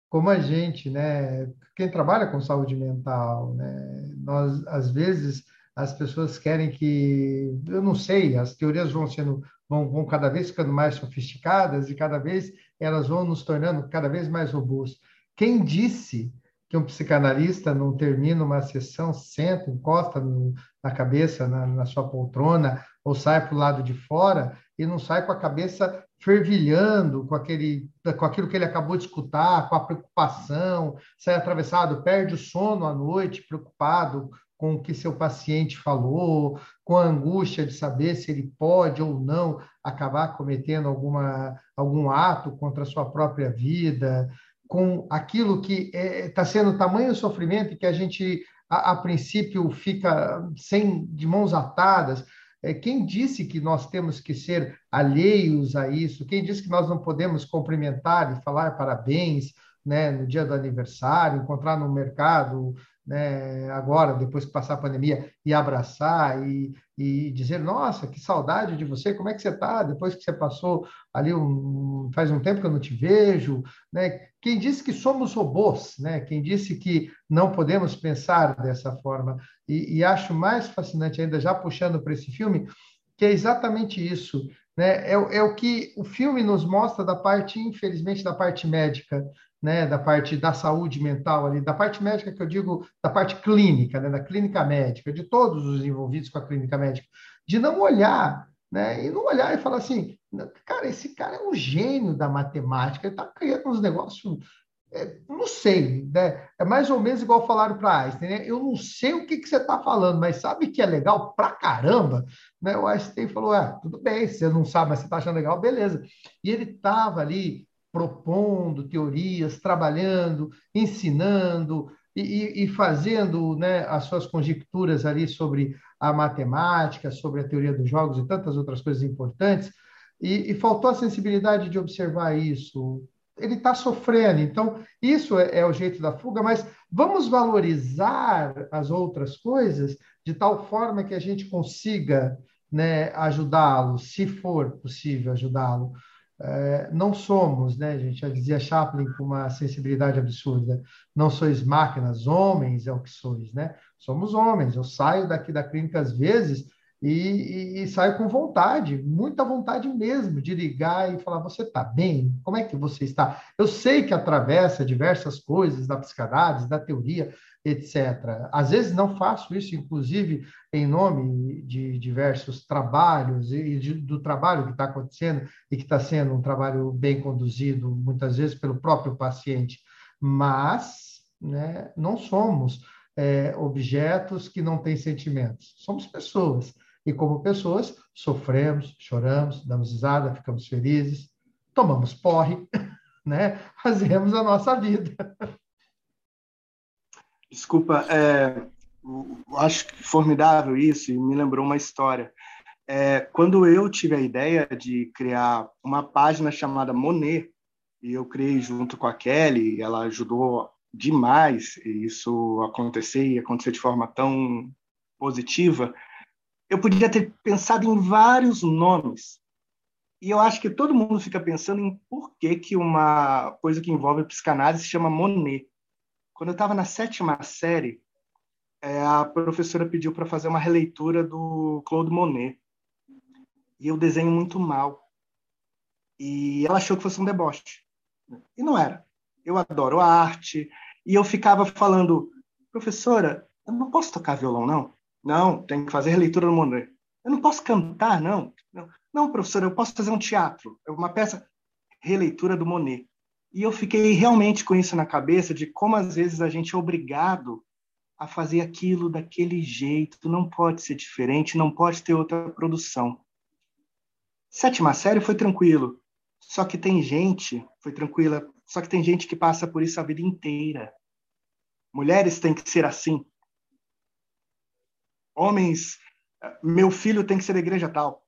como a gente, né, quem trabalha com saúde mental, né, nós às vezes as pessoas querem que, eu não sei, as teorias vão sendo vão, vão cada vez ficando mais sofisticadas e cada vez elas vão nos tornando cada vez mais robustas. Quem disse que um psicanalista não termina uma sessão, senta, encosta no, na cabeça, na, na sua poltrona, ou sai para o lado de fora e não sai com a cabeça fervilhando com, aquele, com aquilo que ele acabou de escutar, com a preocupação, sai atravessado, perde o sono à noite, preocupado com o que seu paciente falou, com a angústia de saber se ele pode ou não acabar cometendo alguma, algum ato contra a sua própria vida, com aquilo que está é, tá sendo tamanho sofrimento que a gente, a, a princípio, fica sem de mãos atadas é, quem disse que nós temos que ser alheios a isso? Quem disse que nós não podemos cumprimentar e falar parabéns né, no dia do aniversário, encontrar no mercado né, agora, depois que passar a pandemia, e abraçar e, e dizer, nossa, que saudade de você, como é que você está? Depois que você passou ali, um, faz um tempo que eu não te vejo. Né? Quem disse que somos robôs? Né? Quem disse que não podemos pensar dessa forma? E, e acho mais fascinante ainda, já puxando para esse filme, que é exatamente isso. Né? É, é o que o filme nos mostra da parte, infelizmente, da parte médica né, da parte da saúde mental ali, da parte médica que eu digo, da parte clínica, né, da clínica médica, de todos os envolvidos com a clínica médica, de não olhar, né, e não olhar e falar assim, cara, esse cara é um gênio da matemática, ele está criando uns negócios, é, não sei, né, é mais ou menos igual falaram para Einstein, né, eu não sei o que, que você está falando, mas sabe que é legal pra caramba, né, o Einstein falou, é, tudo bem, você não sabe, mas você está achando legal, beleza, e ele estava ali propondo teorias, trabalhando, ensinando e, e, fazendo né, as suas conjecturas ali sobre a matemática, sobre a teoria dos jogos e tantas outras coisas importantes, e, e faltou a sensibilidade de observar isso. Ele está sofrendo, então isso é, é o jeito da fuga, mas vamos valorizar as outras coisas de tal forma que a gente consiga né, ajudá-lo, se for possível ajudá-lo. É, não somos, né, gente? Já dizia Chaplin com uma sensibilidade absurda. Não sois máquinas, homens é o que sois, né? Somos homens. Eu saio daqui da clínica às vezes e, e, e saio com vontade, muita vontade mesmo, de ligar e falar: você está bem? Como é que você está? Eu sei que atravessa diversas coisas da psicanálise, da teoria, etc. Às vezes não faço isso, inclusive, em nome de diversos trabalhos e de, do trabalho que está acontecendo e que está sendo um trabalho bem conduzido, muitas vezes pelo próprio paciente, mas né, não somos é, objetos que não têm sentimentos, somos pessoas. E como pessoas, sofremos, choramos, damos risada, ficamos felizes, tomamos porre, <laughs> né? fazemos a nossa vida. Desculpa, é, acho formidável isso e me lembrou uma história. É, quando eu tive a ideia de criar uma página chamada Monet, e eu criei junto com a Kelly, ela ajudou demais isso acontecer e acontecer de forma tão positiva, eu podia ter pensado em vários nomes. E eu acho que todo mundo fica pensando em por que, que uma coisa que envolve psicanálise se chama Monet. Quando eu estava na sétima série, é, a professora pediu para fazer uma releitura do Claude Monet. E eu desenho muito mal. E ela achou que fosse um deboche. E não era. Eu adoro arte. E eu ficava falando, professora, eu não posso tocar violão, não? Não, tem que fazer releitura do Monet. Eu não posso cantar, não? Não, não professora, eu posso fazer um teatro, uma peça, releitura do Monet. E eu fiquei realmente com isso na cabeça de como às vezes a gente é obrigado a fazer aquilo daquele jeito, não pode ser diferente, não pode ter outra produção. Sétima série foi tranquilo, só que tem gente, foi tranquila, só que tem gente que passa por isso a vida inteira. Mulheres têm que ser assim. Homens, meu filho tem que ser da igreja tal.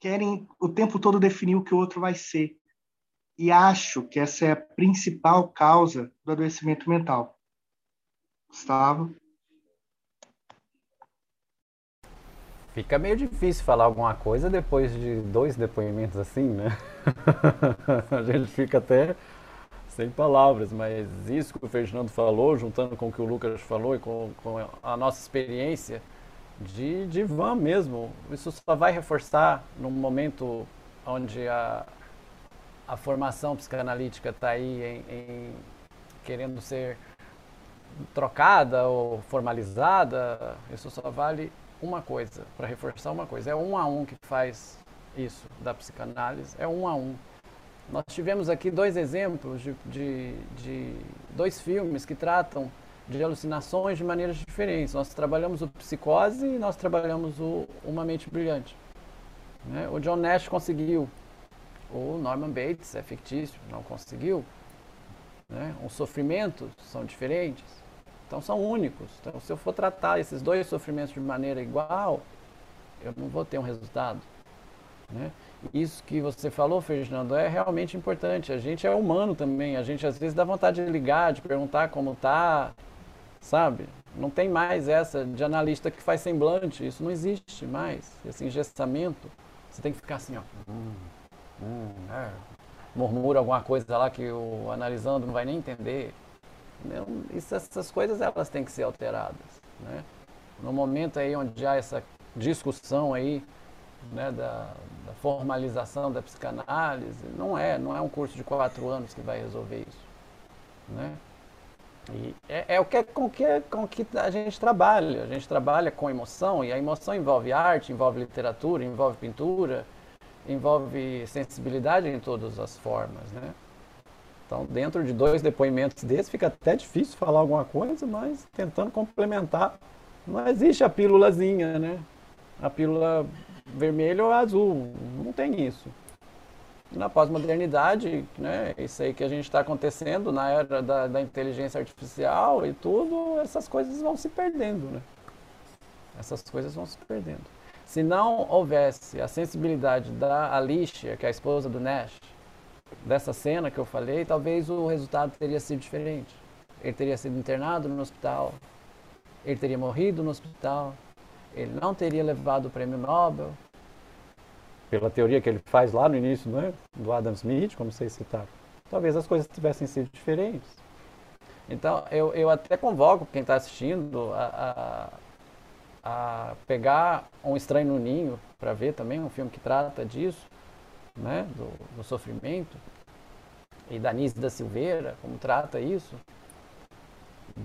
Querem o tempo todo definir o que o outro vai ser. E acho que essa é a principal causa do adoecimento mental. Gustavo? Fica meio difícil falar alguma coisa depois de dois depoimentos assim, né? <laughs> a gente fica até sem palavras, mas isso que o Ferdinando falou, juntando com o que o Lucas falou e com, com a nossa experiência de, de van mesmo, isso só vai reforçar num momento onde a, a formação psicanalítica está aí em, em querendo ser trocada ou formalizada, isso só vale uma coisa, para reforçar uma coisa. É um a um que faz isso da psicanálise, é um a um. Nós tivemos aqui dois exemplos de, de, de dois filmes que tratam de alucinações de maneiras diferentes. Nós trabalhamos o Psicose e nós trabalhamos o Uma Mente Brilhante. Né? O John Nash conseguiu, o Norman Bates é fictício, não conseguiu. Né? Os sofrimentos são diferentes. Então são únicos. Então, se eu for tratar esses dois sofrimentos de maneira igual, eu não vou ter um resultado. Né? Isso que você falou, Ferdinando, é realmente importante. A gente é humano também. A gente às vezes dá vontade de ligar, de perguntar como tá, sabe? Não tem mais essa de analista que faz semblante. Isso não existe mais. Esse engessamento. Você tem que ficar assim, ó. Hum, hum, é. Murmura alguma coisa lá que o analisando não vai nem entender. Isso, essas coisas elas têm que ser alteradas. Né? No momento aí onde há essa discussão aí né, da, da, formalização da psicanálise, não é, não é um curso de quatro anos que vai resolver isso. Né? E é, é o que, é com, que, com que a gente trabalha. A gente trabalha com emoção, e a emoção envolve arte, envolve literatura, envolve pintura, envolve sensibilidade em todas as formas. Né? Então, dentro de dois depoimentos desses, fica até difícil falar alguma coisa, mas tentando complementar. Não existe a pílulazinha, né? A pílula vermelha ou azul. Não tem isso. Na pós-modernidade, né, isso aí que a gente está acontecendo na era da, da, inteligência artificial e tudo, essas coisas vão se perdendo, né? Essas coisas vão se perdendo. Se não houvesse a sensibilidade da Alicia, que é a esposa do Nash, dessa cena que eu falei, talvez o resultado teria sido diferente. Ele teria sido internado no hospital, ele teria morrido no hospital, ele não teria levado o prêmio Nobel. Pela teoria que ele faz lá no início né, do Adam Smith, como vocês citaram. Talvez as coisas tivessem sido diferentes. Então, eu, eu até convoco quem está assistindo a, a, a pegar Um Estranho no Ninho para ver também, um filme que trata disso né, do, do sofrimento, e da Nise da Silveira, como trata isso,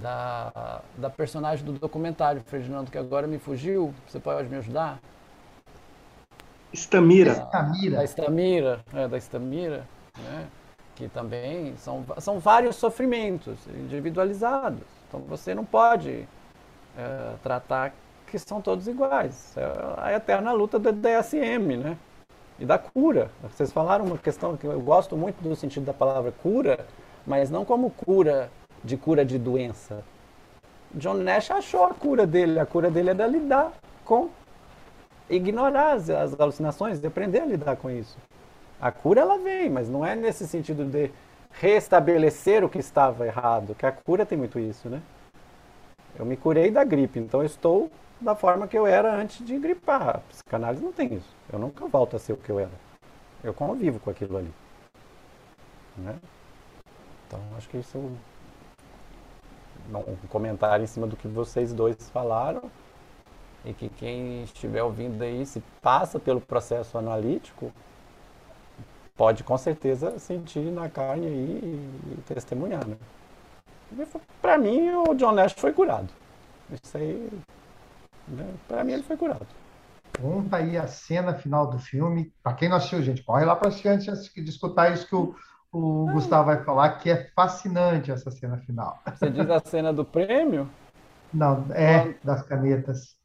da, da personagem do documentário, Ferdinando, que agora me fugiu, você pode me ajudar? Estamira. Da, da Estamira, é, da Estamira, né, que também são, são vários sofrimentos individualizados. Então você não pode é, tratar que são todos iguais. É a eterna luta do DSM, né? e da cura. Vocês falaram uma questão que eu gosto muito do sentido da palavra cura, mas não como cura de cura de doença. John Nash achou a cura dele, a cura dele é de lidar com ignorar as, as alucinações, de aprender a lidar com isso. A cura ela vem, mas não é nesse sentido de restabelecer o que estava errado, que a cura tem muito isso, né? Eu me curei da gripe, então eu estou da forma que eu era antes de gripar. A psicanálise não tem isso. Eu nunca volto a ser o que eu era. Eu convivo com aquilo ali. Né? Então, acho que isso é um comentário em cima do que vocês dois falaram e que quem estiver ouvindo aí, se passa pelo processo analítico, pode com certeza sentir na carne aí e, testemunhar, né? Para mim, o John Nash foi curado. Isso aí né? Para mim, ele foi curado. Conta aí a cena final do filme. Para quem não assistiu, gente, corre lá para assistir antes de escutar isso que o, o Gustavo vai falar que é fascinante essa cena final. Você diz a cena do prêmio? Não, é das canetas.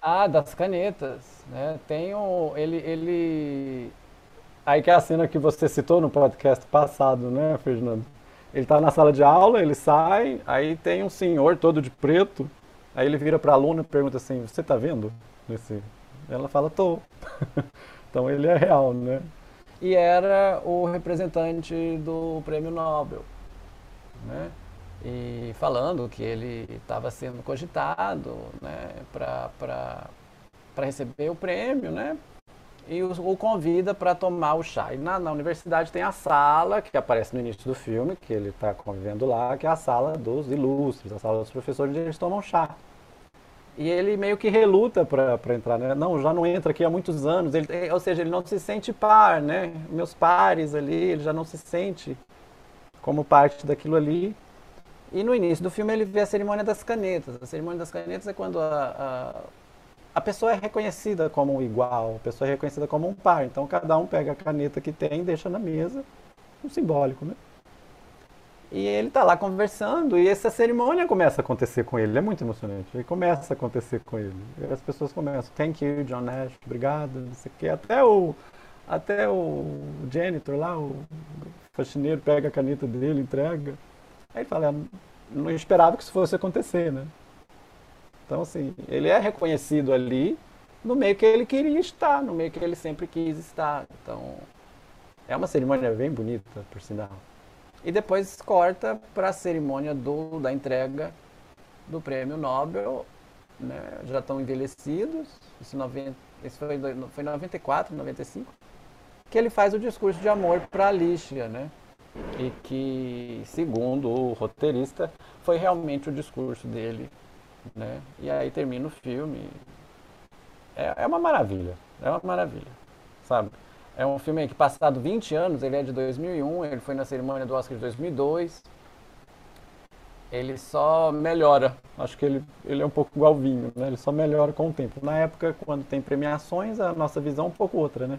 Ah, das canetas, né? Tem o, ele, ele, aí que é a cena que você citou no podcast passado, né, Fernando? Ele tá na sala de aula, ele sai, aí tem um senhor todo de preto, aí ele vira para a aluna e pergunta assim: "Você tá vendo?" Esse... Ela fala: "Tô". <laughs> então ele é real, né? E era o representante do Prêmio Nobel, né? E falando que ele estava sendo cogitado, né, para receber o prêmio, né? E o, o convida para tomar o chá. E na, na universidade tem a sala que aparece no início do filme, que ele está convivendo lá, que é a sala dos ilustres, a sala dos professores onde eles tomam chá. E ele meio que reluta para entrar, né? Não, já não entra aqui há muitos anos. Ele, ou seja, ele não se sente par, né? Meus pares ali, ele já não se sente como parte daquilo ali. E no início do filme ele vê a cerimônia das canetas. A cerimônia das canetas é quando a, a, a pessoa é reconhecida como um igual, a pessoa é reconhecida como um par. Então cada um pega a caneta que tem e deixa na mesa, um simbólico, né? E ele tá lá conversando e essa cerimônia começa a acontecer com ele. É muito emocionante. E começa a acontecer com ele. E as pessoas começam, thank you, John Nash, obrigado, não sei o quê. Até o, até o janitor lá, o faxineiro, pega a caneta dele, entrega. Aí ele fala, ah, não esperava que isso fosse acontecer, né? Então, assim, ele é reconhecido ali no meio que ele queria estar, no meio que ele sempre quis estar. Então, é uma cerimônia bem bonita, por sinal. E depois corta para a cerimônia do, da entrega do prêmio Nobel. Né? Já estão envelhecidos. Isso, 90, isso foi, foi em 94, 95. Que ele faz o discurso de amor para a né? E que, segundo o roteirista, foi realmente o discurso dele. Né? E aí termina o filme. É, é uma maravilha. É uma maravilha. Sabe? É um filme que, passado 20 anos, ele é de 2001, ele foi na cerimônia do Oscar de 2002. Ele só melhora. Acho que ele, ele é um pouco igual vinho, né? Ele só melhora com o tempo. Na época, quando tem premiações, a nossa visão é um pouco outra, né?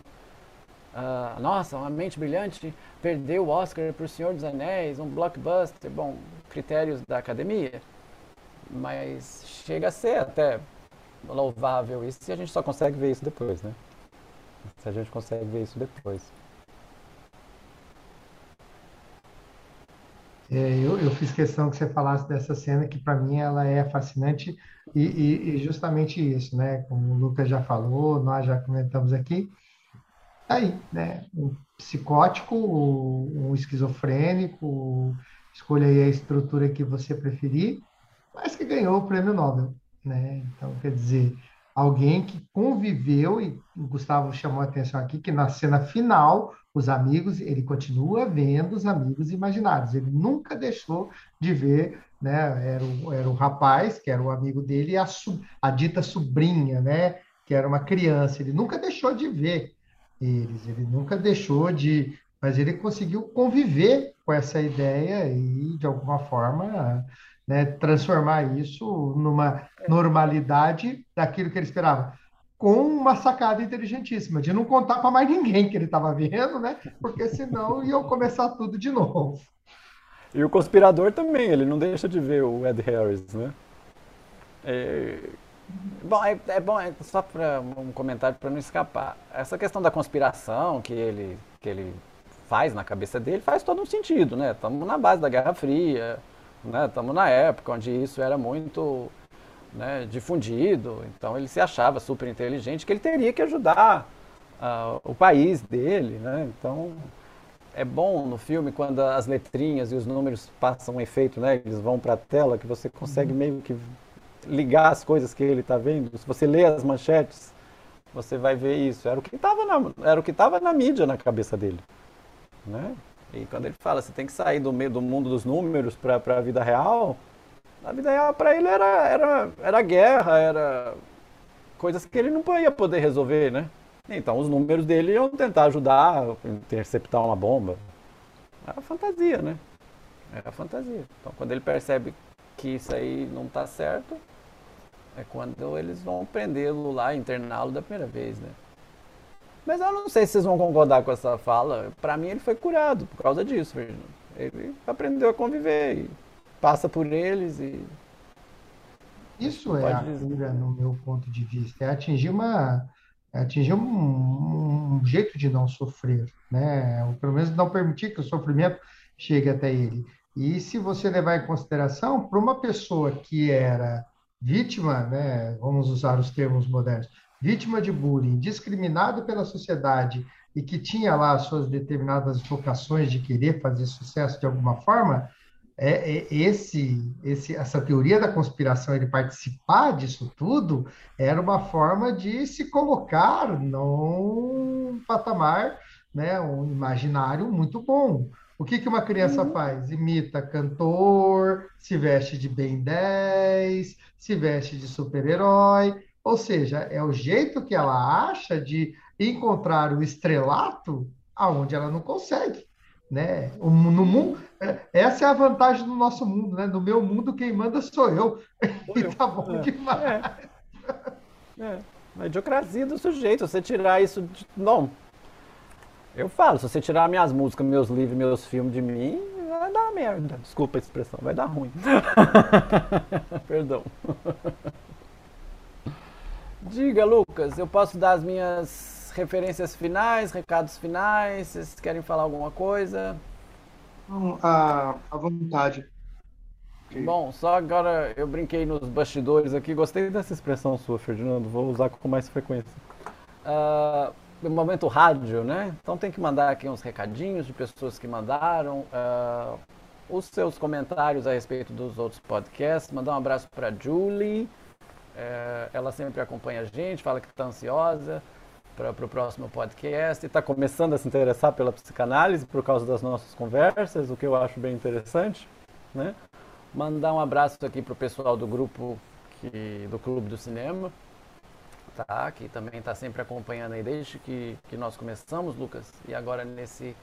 Uh, nossa, uma mente brilhante perdeu o Oscar para o Senhor dos Anéis, um blockbuster. Bom, critérios da academia. Mas chega a ser até louvável isso e a gente só consegue ver isso depois, né? Se a gente consegue ver isso depois. É, eu, eu, fiz questão que você falasse dessa cena, que para mim ela é fascinante, e, e, e, justamente isso, né? Como o Lucas já falou, nós já comentamos aqui, tá aí, né? Um psicótico, um esquizofrênico, escolha aí a estrutura que você preferir, mas que ganhou o prêmio Nobel, né? Então, quer dizer, alguém que conviveu, e o Gustavo chamou a atenção aqui, que na cena final, os amigos, ele continua vendo os amigos imaginários, ele nunca deixou de ver, né, era o, era o rapaz, que era o amigo dele, e a, a dita sobrinha, né, que era uma criança, ele nunca deixou de ver eles, ele nunca deixou de, mas ele conseguiu conviver com essa ideia e, de alguma forma, né, transformar isso numa normalidade daquilo que ele esperava. Com uma sacada inteligentíssima, de não contar para mais ninguém que ele estava vendo, né? Porque senão ia começar tudo de novo. E o conspirador também, ele não deixa de ver o Ed Harris, né? É... Bom, é, é bom, é só para um comentário para não escapar. Essa questão da conspiração que ele, que ele faz na cabeça dele faz todo um sentido, né? Estamos na base da Guerra Fria, Estamos né? na época onde isso era muito né, difundido, então ele se achava super inteligente, que ele teria que ajudar uh, o país dele. Né? Então é bom no filme quando as letrinhas e os números passam um efeito, né? eles vão para a tela, que você consegue uhum. meio que ligar as coisas que ele está vendo. Se você lê as manchetes, você vai ver isso. Era o que estava na, era o que estava na mídia na cabeça dele. Né? E quando ele fala, você tem que sair do meio do mundo dos números para a vida real, a vida real para ele era, era, era guerra, era coisas que ele não ia poder resolver, né? Então os números dele iam tentar ajudar interceptar uma bomba. Era fantasia, né? Era fantasia. Então quando ele percebe que isso aí não está certo, é quando eles vão prendê-lo lá, interná-lo da primeira vez, né? Mas eu não sei se vocês vão concordar com essa fala. Para mim, ele foi curado por causa disso, Ele aprendeu a conviver e passa por eles e. Isso é a cura, no meu ponto de vista. É atingir uma. É atingir um, um, jeito de não sofrer, né? Ou pelo menos não permitir que o sofrimento chegue até ele. E se você levar em consideração, para uma pessoa que era vítima, né, vamos usar os termos modernos, vítima de bullying, discriminado pela sociedade e que tinha lá suas determinadas vocações de querer fazer sucesso de alguma forma, é, é, esse, esse, essa teoria da conspiração, ele participar disso tudo, era uma forma de se colocar num patamar, né, um imaginário muito bom. O que, que uma criança uhum. faz? Imita cantor, se veste de Ben 10, se veste de super-herói. Ou seja, é o jeito que ela acha de encontrar o estrelato aonde ela não consegue. Né? No mundo, é, essa é a vantagem do nosso mundo, né? No meu mundo, quem manda sou eu. Sou e <laughs> tá bom é. demais. É. é. A idiocrasia do sujeito, você tirar isso de. Não. Eu falo, se você tirar minhas músicas, meus livros, meus filmes de mim, vai dar merda. Desculpa a expressão, vai dar ruim. <laughs> Perdão. Diga, Lucas, eu posso dar as minhas referências finais, recados finais? Vocês querem falar alguma coisa? Não, à, à vontade. Bom, só agora eu brinquei nos bastidores aqui. Gostei dessa expressão sua, Ferdinando. Vou usar com mais frequência. Uh, momento rádio, né? Então tem que mandar aqui uns recadinhos de pessoas que mandaram. Uh, os seus comentários a respeito dos outros podcasts. Mandar um abraço para Julie. É, ela sempre acompanha a gente, fala que está ansiosa para o próximo podcast está começando a se interessar pela psicanálise por causa das nossas conversas, o que eu acho bem interessante. Né? Mandar um abraço aqui para o pessoal do grupo que, do Clube do Cinema, tá? que também está sempre acompanhando aí desde que, que nós começamos, Lucas, e agora nesse,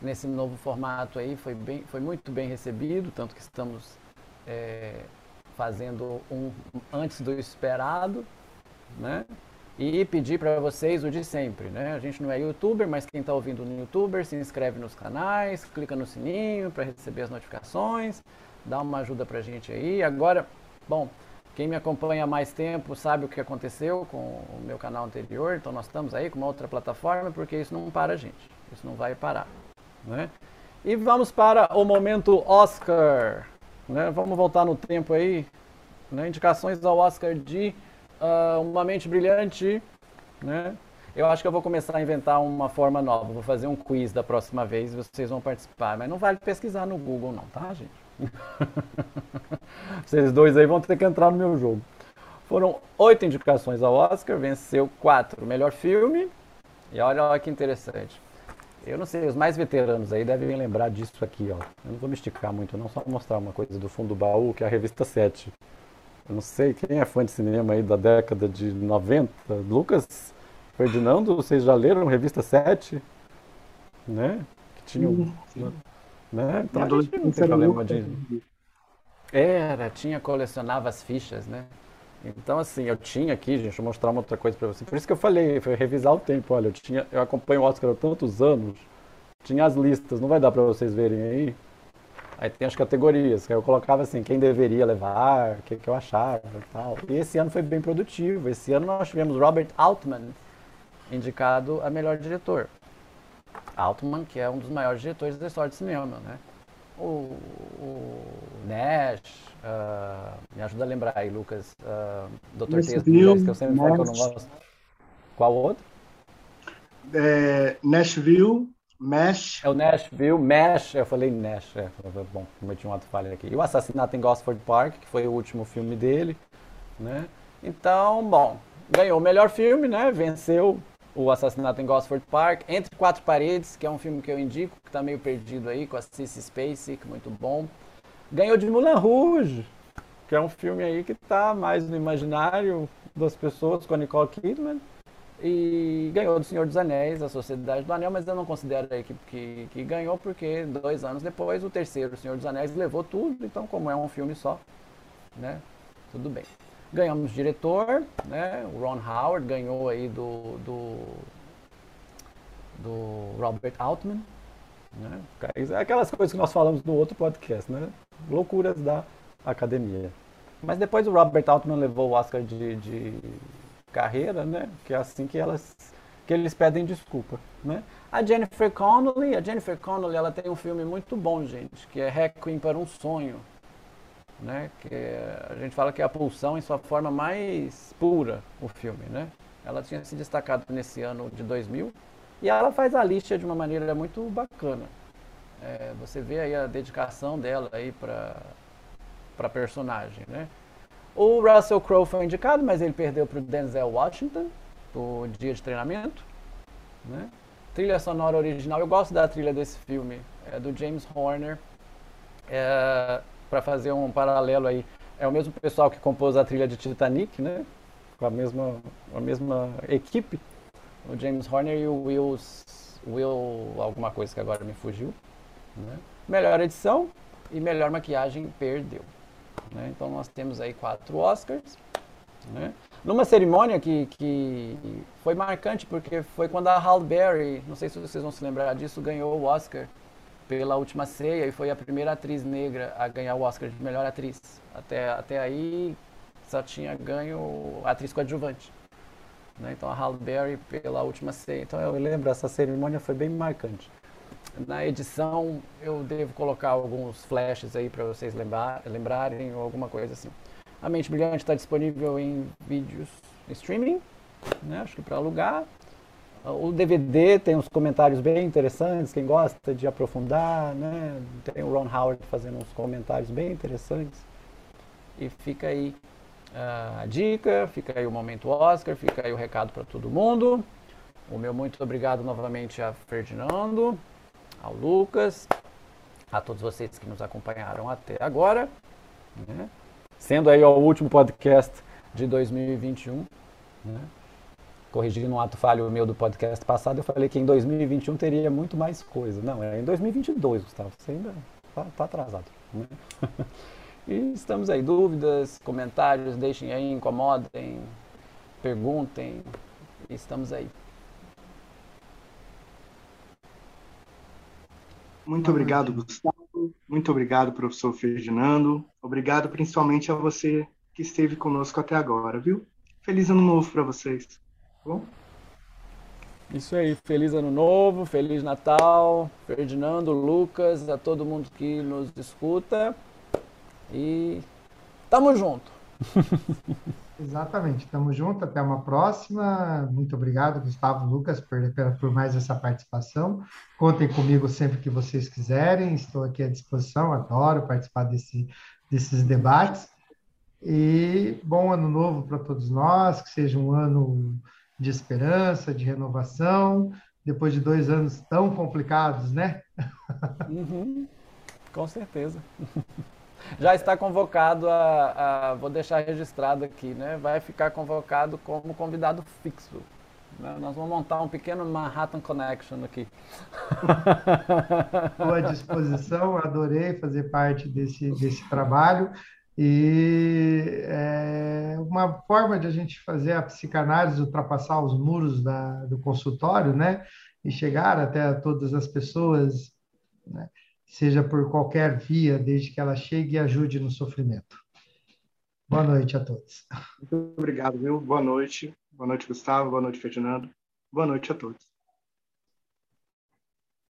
nesse novo formato aí foi, bem, foi muito bem recebido, tanto que estamos. É, fazendo um antes do esperado, né? E pedir para vocês o de sempre, né? A gente não é youtuber, mas quem está ouvindo no youtuber se inscreve nos canais, clica no sininho para receber as notificações, dá uma ajuda para a gente aí. Agora, bom, quem me acompanha há mais tempo sabe o que aconteceu com o meu canal anterior, então nós estamos aí com uma outra plataforma, porque isso não para a gente, isso não vai parar, né? E vamos para o momento Oscar. Né? Vamos voltar no tempo aí. Né? Indicações ao Oscar de uh, Uma Mente Brilhante. Né? Eu acho que eu vou começar a inventar uma forma nova. Vou fazer um quiz da próxima vez vocês vão participar. Mas não vale pesquisar no Google, não, tá, gente? <laughs> Vocês dois aí vão ter que entrar no meu jogo. Foram oito indicações ao Oscar, venceu quatro. Melhor filme. E olha, olha que interessante. Eu não sei, os mais veteranos aí devem lembrar disso aqui, ó. Eu não vou me esticar muito, não, só mostrar uma coisa do fundo do baú, que é a revista 7. Eu não sei quem é fã de cinema aí da década de 90. Lucas, Ferdinando, vocês já leram revista 7? Né? Que tinha um. Né? Então a gente não tem problema de. Era, tinha, colecionava as fichas, né? Então, assim, eu tinha aqui, gente, vou mostrar uma outra coisa para você. Por isso que eu falei, foi revisar o tempo. Olha, eu, tinha, eu acompanho o Oscar há tantos anos, tinha as listas, não vai dar para vocês verem aí. Aí tem as categorias, que eu colocava assim, quem deveria levar, o que, que eu achava e tal. E esse ano foi bem produtivo. Esse ano nós tivemos Robert Altman indicado a melhor diretor. Altman, que é um dos maiores diretores da história do cinema, né? O, o Nash, Uh, me ajuda a lembrar aí, Lucas. Uh, Dr. Texto, que eu sempre falo que eu não gosto. Qual outro? É, Nashville, Mesh. É o Nashville, Mesh. Eu falei Nash. É, bom, cometi um ato falha aqui. E o Assassinato em Gosford Park, que foi o último filme dele. Né? Então, bom, ganhou o melhor filme, né? Venceu o Assassinato em Gosford Park. Entre Quatro Paredes, que é um filme que eu indico, que está meio perdido aí, com a Cissy Spacek, muito bom. Ganhou de Moulin Rouge, que é um filme aí que está mais no imaginário das pessoas, com a Nicole Kidman. E ganhou do Senhor dos Anéis, a Sociedade do Anel, mas eu não considero aí que, que, que ganhou, porque dois anos depois o terceiro, o Senhor dos Anéis, levou tudo, então como é um filme só, né? Tudo bem. Ganhamos diretor, né? O Ron Howard ganhou aí do, do do Robert Altman. Né? Aquelas coisas que nós falamos no outro podcast, né? Loucuras da academia. Mas depois o Robert Altman levou o Oscar de, de carreira, né? Que é assim que elas que eles pedem desculpa, né? A Jennifer Connelly, a Jennifer Connelly, ela tem um filme muito bom, gente, que é Requiem para um sonho, né? Que a gente fala que é a pulsão em sua forma mais pura, o filme, né? Ela tinha se destacado nesse ano de 2000 e ela faz a lista de uma maneira muito bacana. É, você vê aí a dedicação dela aí para para personagem, né? O Russell Crowe foi indicado, mas ele perdeu para o Denzel Washington, o Dia de Treinamento, né? Trilha sonora original, eu gosto da trilha desse filme, é do James Horner. É, para fazer um paralelo aí, é o mesmo pessoal que compôs a trilha de Titanic, né? Com a mesma, a mesma equipe, o James Horner e o Will, Will alguma coisa que agora me fugiu. Né? Melhor edição e melhor maquiagem perdeu. Né? Então nós temos aí quatro Oscars. Né? Numa cerimônia que, que foi marcante, porque foi quando a Halle Berry, não sei se vocês vão se lembrar disso, ganhou o Oscar pela Última Ceia e foi a primeira atriz negra a ganhar o Oscar de melhor atriz. Até, até aí só tinha ganho atriz coadjuvante. Né? Então a Halle Berry pela Última Ceia. Então eu lembro, essa cerimônia foi bem marcante. Na edição eu devo colocar alguns flashes aí para vocês lembrar, lembrarem ou alguma coisa assim. A Mente Brilhante está disponível em vídeos streaming, né? acho que para alugar. O DVD tem uns comentários bem interessantes, quem gosta de aprofundar, né? Tem o Ron Howard fazendo uns comentários bem interessantes. E fica aí a dica, fica aí o momento Oscar, fica aí o recado para todo mundo. O meu muito obrigado novamente a Ferdinando, ao Lucas, a todos vocês que nos acompanharam até agora. Né? sendo aí o último podcast de 2021, né? Corrigindo um ato falho meu do podcast passado, eu falei que em 2021 teria muito mais coisa. Não, é em 2022, Gustavo, você ainda está tá atrasado. Né? <laughs> e estamos aí, dúvidas, comentários, deixem aí, incomodem, perguntem, estamos aí. Muito obrigado, Gustavo. Muito obrigado, professor Ferdinando. Obrigado principalmente a você que esteve conosco até agora, viu? Feliz ano novo para vocês. Bom? Isso aí, feliz ano novo, feliz Natal, Ferdinando, Lucas, a todo mundo que nos escuta. E tamo junto. <laughs> Exatamente, tamo junto, até uma próxima. Muito obrigado, Gustavo Lucas, por, por mais essa participação. Contem comigo sempre que vocês quiserem, estou aqui à disposição, adoro participar desse, desses debates. E bom ano novo para todos nós, que seja um ano de esperança, de renovação, depois de dois anos tão complicados, né? <laughs> Uhum, com certeza. <laughs> já está convocado a, a, vou deixar registrado aqui, né? Vai ficar convocado como convidado fixo. Né? Nós vamos montar um pequeno Manhattan Connection aqui. <laughs> Estou à disposição, adorei fazer parte desse, desse trabalho. E é uma forma de a gente fazer a psicanálise ultrapassar os muros da, do consultório, né? E chegar até todas as pessoas, né? seja por qualquer via, desde que ela chegue e ajude no sofrimento. Boa noite a todos. Muito obrigado, viu? Boa noite. Boa noite, Gustavo. Boa noite, Ferdinando. Boa noite a todos.